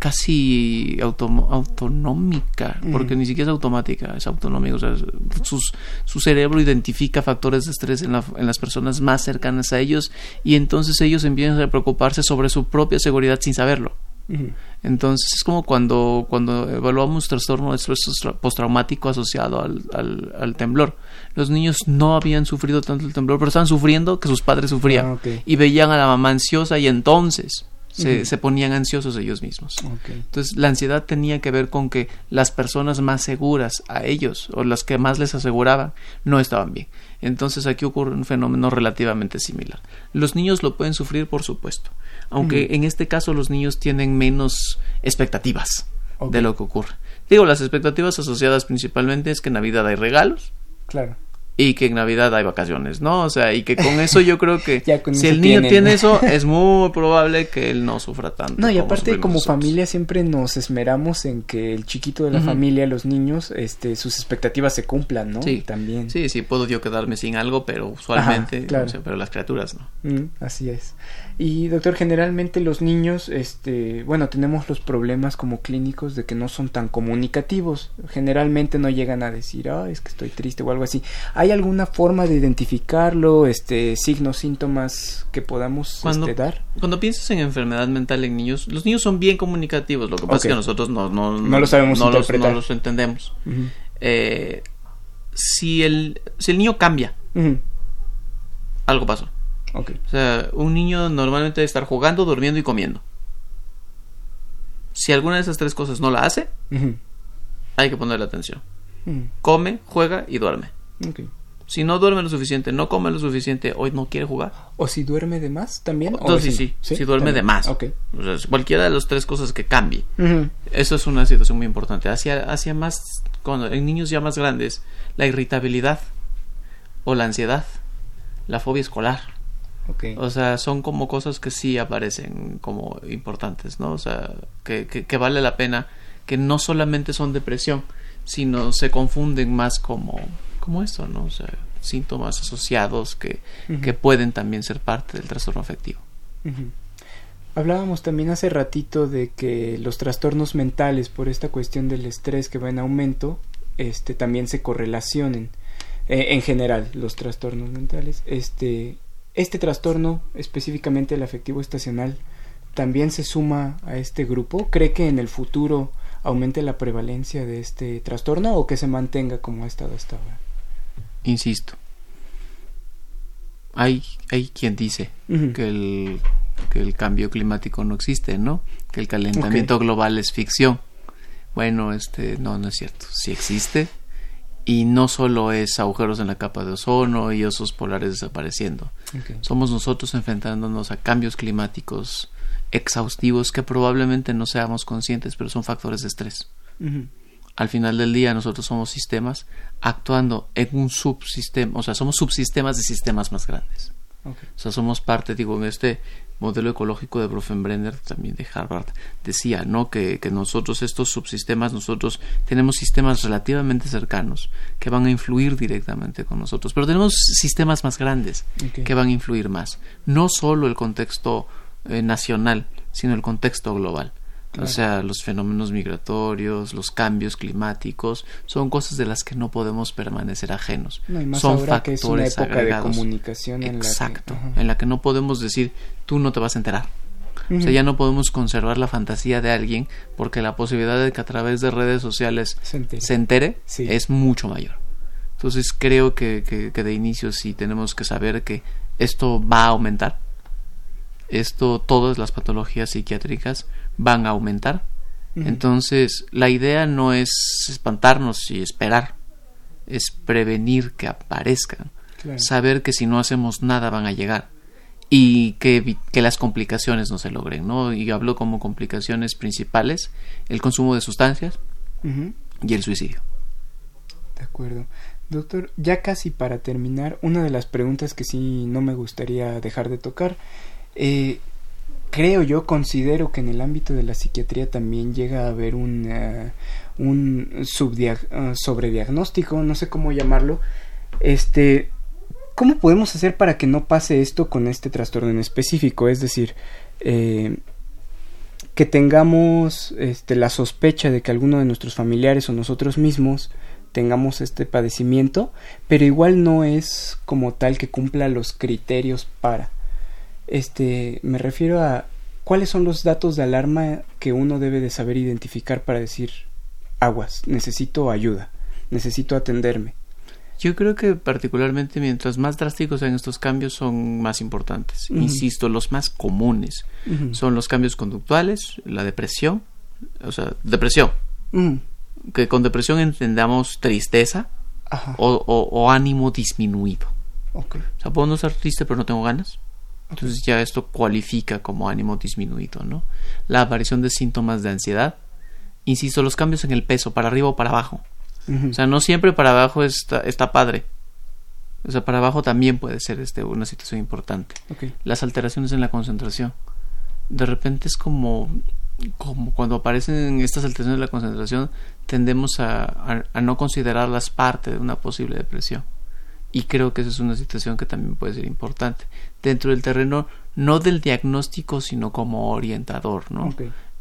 Speaker 3: casi autonómica, porque ni siquiera es automática, es autonómica. O sea, sus, su cerebro identifica factores de estrés en, en, las personas más cercanas a ellos y entonces ellos empiezan a preocuparse sobre su propia seguridad sin saberlo. Entonces es como cuando, cuando evaluamos trastorno de estrés postraumático asociado al, al, al, temblor. Los niños no habían sufrido tanto el temblor, pero estaban sufriendo que sus padres sufrían.
Speaker 2: Ah.
Speaker 3: Y veían a la mamá ansiosa y entonces se, se ponían ansiosos ellos mismos. Entonces la ansiedad tenía que ver con que las personas más seguras a ellos o las que más les aseguraban no estaban bien. Entonces aquí ocurre un fenómeno relativamente similar. Los niños lo pueden sufrir, por supuesto, aunque en este caso los niños tienen menos expectativas de lo que ocurre. Digo, las expectativas asociadas principalmente es que en Navidad hay regalos
Speaker 2: Claro.
Speaker 3: Y que en Navidad hay vacaciones, ¿no? O sea, y que con eso yo creo que (laughs) si el niño
Speaker 2: tienen.
Speaker 3: tiene eso, es muy probable que él no sufra tanto.
Speaker 2: No, y
Speaker 3: como
Speaker 2: aparte como
Speaker 3: nosotros.
Speaker 2: familia siempre nos esmeramos en que el chiquito de la familia, los niños, este, sus expectativas se cumplan, ¿no?
Speaker 3: Sí.
Speaker 2: También.
Speaker 3: Sí, sí, puedo yo quedarme sin algo, pero usualmente,
Speaker 2: Ajá, claro.
Speaker 3: o sea, pero las criaturas no.
Speaker 2: Mm, así es. Y doctor, generalmente los niños, este, bueno, tenemos los problemas como clínicos de que no son tan comunicativos. Generalmente no llegan a decir, ah, es que estoy triste o algo así. ¿Hay alguna forma de identificarlo, este, signos, síntomas que podamos
Speaker 3: Cuando-
Speaker 2: este, dar?
Speaker 3: Cuando piensas en enfermedad mental en niños, los niños son bien comunicativos, lo que pasa es que nosotros no, no,
Speaker 2: No lo sabemos
Speaker 3: no los,
Speaker 2: interpretar.
Speaker 3: no los entendemos. Eh, si, el, si el niño cambia, algo pasó.
Speaker 2: Ok.
Speaker 3: O sea, un niño normalmente debe estar jugando, durmiendo y comiendo. Si alguna de esas tres cosas no la hace, hay que ponerle atención. Come, juega y duerme.
Speaker 2: Ok.
Speaker 3: Si no duerme lo suficiente, no come lo suficiente, hoy no quiere jugar,
Speaker 2: ¿O si duerme de más también? ¿O si-
Speaker 3: sí, si duerme de
Speaker 2: También.
Speaker 3: más.
Speaker 2: Ok.
Speaker 3: O sea, cualquiera de las tres cosas que cambie. Eso es una situación muy importante. Hacia, hacia más, cuando, en niños ya más grandes, la irritabilidad o la ansiedad, la fobia escolar. O sea, son como cosas que sí aparecen como importantes, ¿no? O sea, que, que, que vale la pena, que no solamente son depresión, sino se confunden más como, como esto, ¿no? O sea, síntomas asociados que, que pueden también ser parte del trastorno afectivo.
Speaker 2: Hablábamos también hace ratito de que los trastornos mentales por esta cuestión del estrés que va en aumento, este también se correlacionen eh, en general los trastornos mentales. Este este trastorno específicamente el afectivo estacional también se suma a este grupo. ¿Cree que en el futuro aumente la prevalencia de este trastorno o que se mantenga como ha estado hasta ahora?
Speaker 3: Insisto, hay, hay quien dice que el, que el cambio climático no existe, ¿no? Que el calentamiento global es ficción. Bueno, este, no, no es cierto. Sí existe. Y no solo es agujeros en la capa de ozono y osos polares desapareciendo. Somos nosotros enfrentándonos a cambios climáticos exhaustivos que probablemente no seamos conscientes, pero son factores de estrés. Al final del día nosotros somos sistemas actuando en un subsistema, o sea, somos subsistemas de sistemas más grandes. O sea, somos parte, digo, en este modelo ecológico de Bronfenbrenner, también de Harvard, decía, ¿no? Que, que nosotros, estos subsistemas, nosotros tenemos sistemas relativamente cercanos que van a influir directamente con nosotros, pero tenemos sistemas más grandes que van a influir más. No solo el contexto eh, nacional, sino el contexto global.
Speaker 2: Claro.
Speaker 3: O sea, los fenómenos migratorios, los cambios climáticos, son cosas de las que no podemos permanecer ajenos.
Speaker 2: No, y más
Speaker 3: son
Speaker 2: ahora que es una
Speaker 3: factores
Speaker 2: época
Speaker 3: agregados.
Speaker 2: de comunicación en
Speaker 3: Exacto,
Speaker 2: la que...
Speaker 3: En la que no podemos decir tú no te vas a enterar. O sea, ya no podemos conservar la fantasía de alguien porque la posibilidad de que a través de redes sociales
Speaker 2: Se entere.
Speaker 3: se entere
Speaker 2: Sí.
Speaker 3: es mucho mayor. Entonces creo que, que, que de inicio sí tenemos que saber que esto va a aumentar. Esto, todas las patologías psiquiátricas van a aumentar. Entonces, la idea no es espantarnos y esperar, es prevenir que aparezcan
Speaker 2: Claro.
Speaker 3: saber que si no hacemos nada van a llegar y que, que las complicaciones no se logren, ¿no? Y hablo como complicaciones principales el consumo de sustancias y el suicidio.
Speaker 2: De acuerdo. Doctor, ya casi para terminar, una de las preguntas que sí no me gustaría dejar de tocar, eh, creo yo, considero que en el ámbito de la psiquiatría también llega a haber un, eh, sobrediagnóstico, no sé cómo llamarlo. Este, ¿cómo podemos hacer para que no pase esto con este trastorno en específico? Es decir, eh, que tengamos este, la sospecha de que alguno de nuestros familiares o nosotros mismos tengamos este padecimiento, pero igual no es como tal que cumpla los criterios para. Este, me refiero a cuáles son los datos de alarma que uno debe de saber identificar para decir aguas, necesito ayuda, necesito atenderme.
Speaker 3: Yo creo que particularmente mientras más drásticos sean estos cambios son más importantes. Insisto, los más comunes son los cambios conductuales, la depresión, o sea, depresión. Que con depresión entendamos tristeza o, ánimo disminuido. O sea, puedo no estar triste pero no tengo ganas. Entonces ya esto cualifica como ánimo disminuido, ¿no? La aparición de síntomas de ansiedad. Insisto, los cambios en el peso, para arriba o para abajo. O sea, no siempre para abajo está, está padre. O sea, para abajo también puede ser este, una situación importante. Las alteraciones en la concentración. De repente es como, como cuando aparecen estas alteraciones en la concentración, tendemos a, a, no considerarlas parte de una posible depresión. Y creo que esa es una situación que también puede ser importante. Dentro del terreno, no del diagnóstico, sino como orientador, ¿no?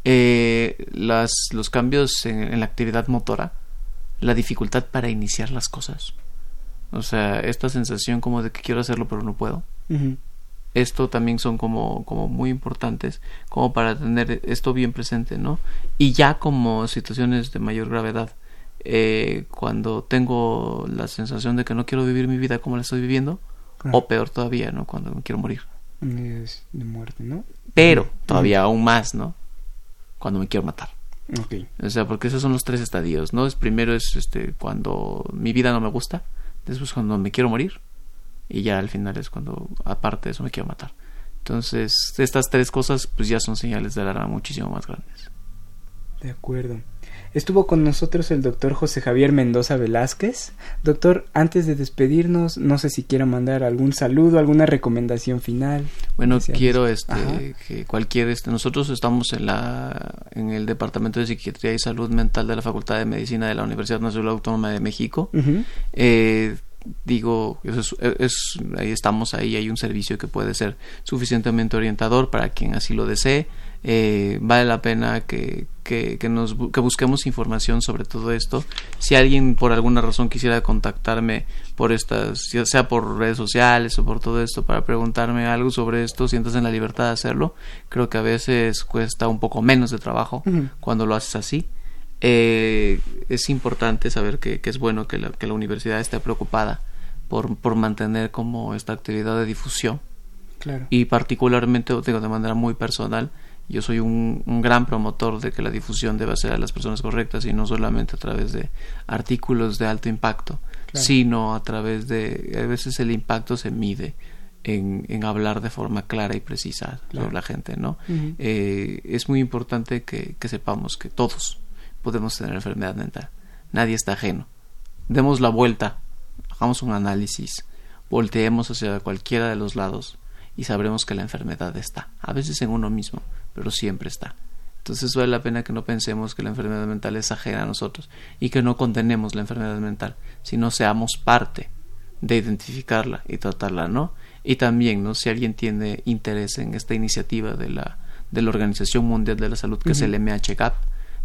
Speaker 3: Eh, las, los cambios en la actividad motora la dificultad para iniciar las cosas. O sea, esta sensación como de que quiero hacerlo pero no puedo. Esto también son como, como muy importantes, como para tener esto bien presente, ¿no? Y ya como situaciones de mayor gravedad, eh, cuando tengo la sensación de que no quiero vivir mi vida como la estoy viviendo, o peor todavía, ¿no? Cuando me quiero morir.
Speaker 2: de muerte, ¿no?
Speaker 3: Pero todavía aún más, ¿no? Cuando me quiero matar. O sea, porque esos son los tres estadios, ¿no? Es primero es este cuando mi vida no me gusta, después cuando me quiero morir y ya al final es cuando aparte de eso me quiero matar. Entonces, estas tres cosas pues ya son señales de alarma muchísimo más grandes.
Speaker 2: De acuerdo. Estuvo con nosotros el doctor José Javier Mendoza Velázquez. Doctor, antes de despedirnos, no sé si quiera mandar algún saludo, alguna recomendación final.
Speaker 3: Bueno, quiero este que cualquier este nosotros estamos en la en el Departamento de Psiquiatría y Salud Mental de la Facultad de Medicina de la Universidad Nacional Autónoma de México. eh, digo, es, ahí estamos, ahí hay un servicio que puede ser suficientemente orientador para quien así lo desee. Eh, vale la pena que, que, nos, que busquemos información sobre todo esto. Si alguien por alguna razón quisiera contactarme por estas, ya sea por redes sociales o por todo esto, para preguntarme algo sobre esto, sientas en la libertad de hacerlo. Creo que a veces cuesta un poco menos de trabajo cuando lo haces así. Eh, es importante saber que, es bueno que la, que la, universidad esté preocupada por, por mantener como esta actividad de difusión. Claro. Y particularmente, digo, de manera muy personal, yo soy un, un, gran promotor de que la difusión deba ser a las personas correctas y no solamente a través de artículos de alto impacto, sino a través de, a veces el impacto se mide en, en hablar de forma clara y precisa sobre la gente, ¿no? eh, es muy importante que, que sepamos que todos, podemos tener enfermedad mental. Nadie está ajeno. Demos la vuelta, hagamos un análisis, volteemos hacia cualquiera de los lados y sabremos que la enfermedad está. A veces en uno mismo, pero siempre está. Entonces vale la pena que no pensemos que la enfermedad mental es ajena a nosotros y que no condenemos la enfermedad mental, sino seamos parte de identificarla y tratarla, ¿no? Y también, ¿no? Si alguien tiene interés en esta iniciativa de la, de la Organización Mundial de la Salud, que es el MHGAP,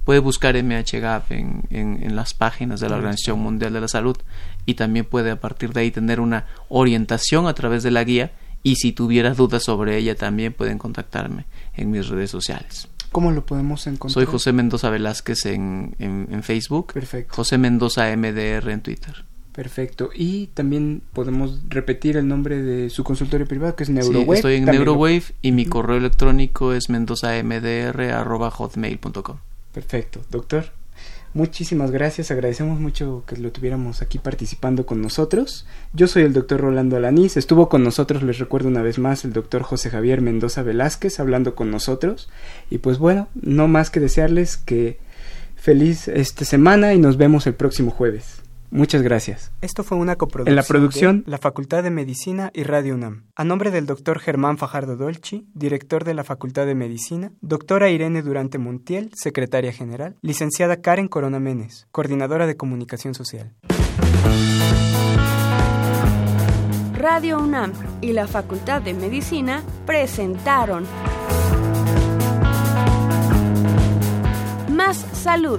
Speaker 3: puede buscar MHGAP en, en, las páginas de la Organización Mundial de la Salud y también puede a partir de ahí tener una orientación a través de la guía y si tuviera dudas sobre ella también pueden contactarme en mis redes sociales.
Speaker 2: ¿Cómo lo podemos encontrar?
Speaker 3: Soy José Mendoza Velázquez en, en, en Facebook.
Speaker 2: Perfecto.
Speaker 3: José Mendoza MDR en Twitter.
Speaker 2: Perfecto. Y también podemos repetir el nombre de su consultorio privado, que es Neurowave.
Speaker 3: Sí, estoy en Neurowave y mi correo electrónico es mendozamdr.hotmail.com.
Speaker 2: Perfecto, doctor. Muchísimas gracias, agradecemos mucho que lo tuviéramos aquí participando con nosotros. Yo soy el doctor Rolando Alanís, estuvo con nosotros, les recuerdo una vez más, el doctor José Javier Mendoza Velázquez hablando con nosotros. Y pues bueno, no más que desearles que feliz esta semana y nos vemos el próximo jueves. Muchas gracias. Esto fue una coproducción en la producción de la Facultad de Medicina y Radio UNAM. A nombre del doctor Germán Fajardo Dolci, director de la Facultad de Medicina, doctora Irene Durante Montiel, secretaria general, licenciada Karen Corona Menes, coordinadora de comunicación social.
Speaker 1: Radio UNAM y la Facultad de Medicina presentaron Salud.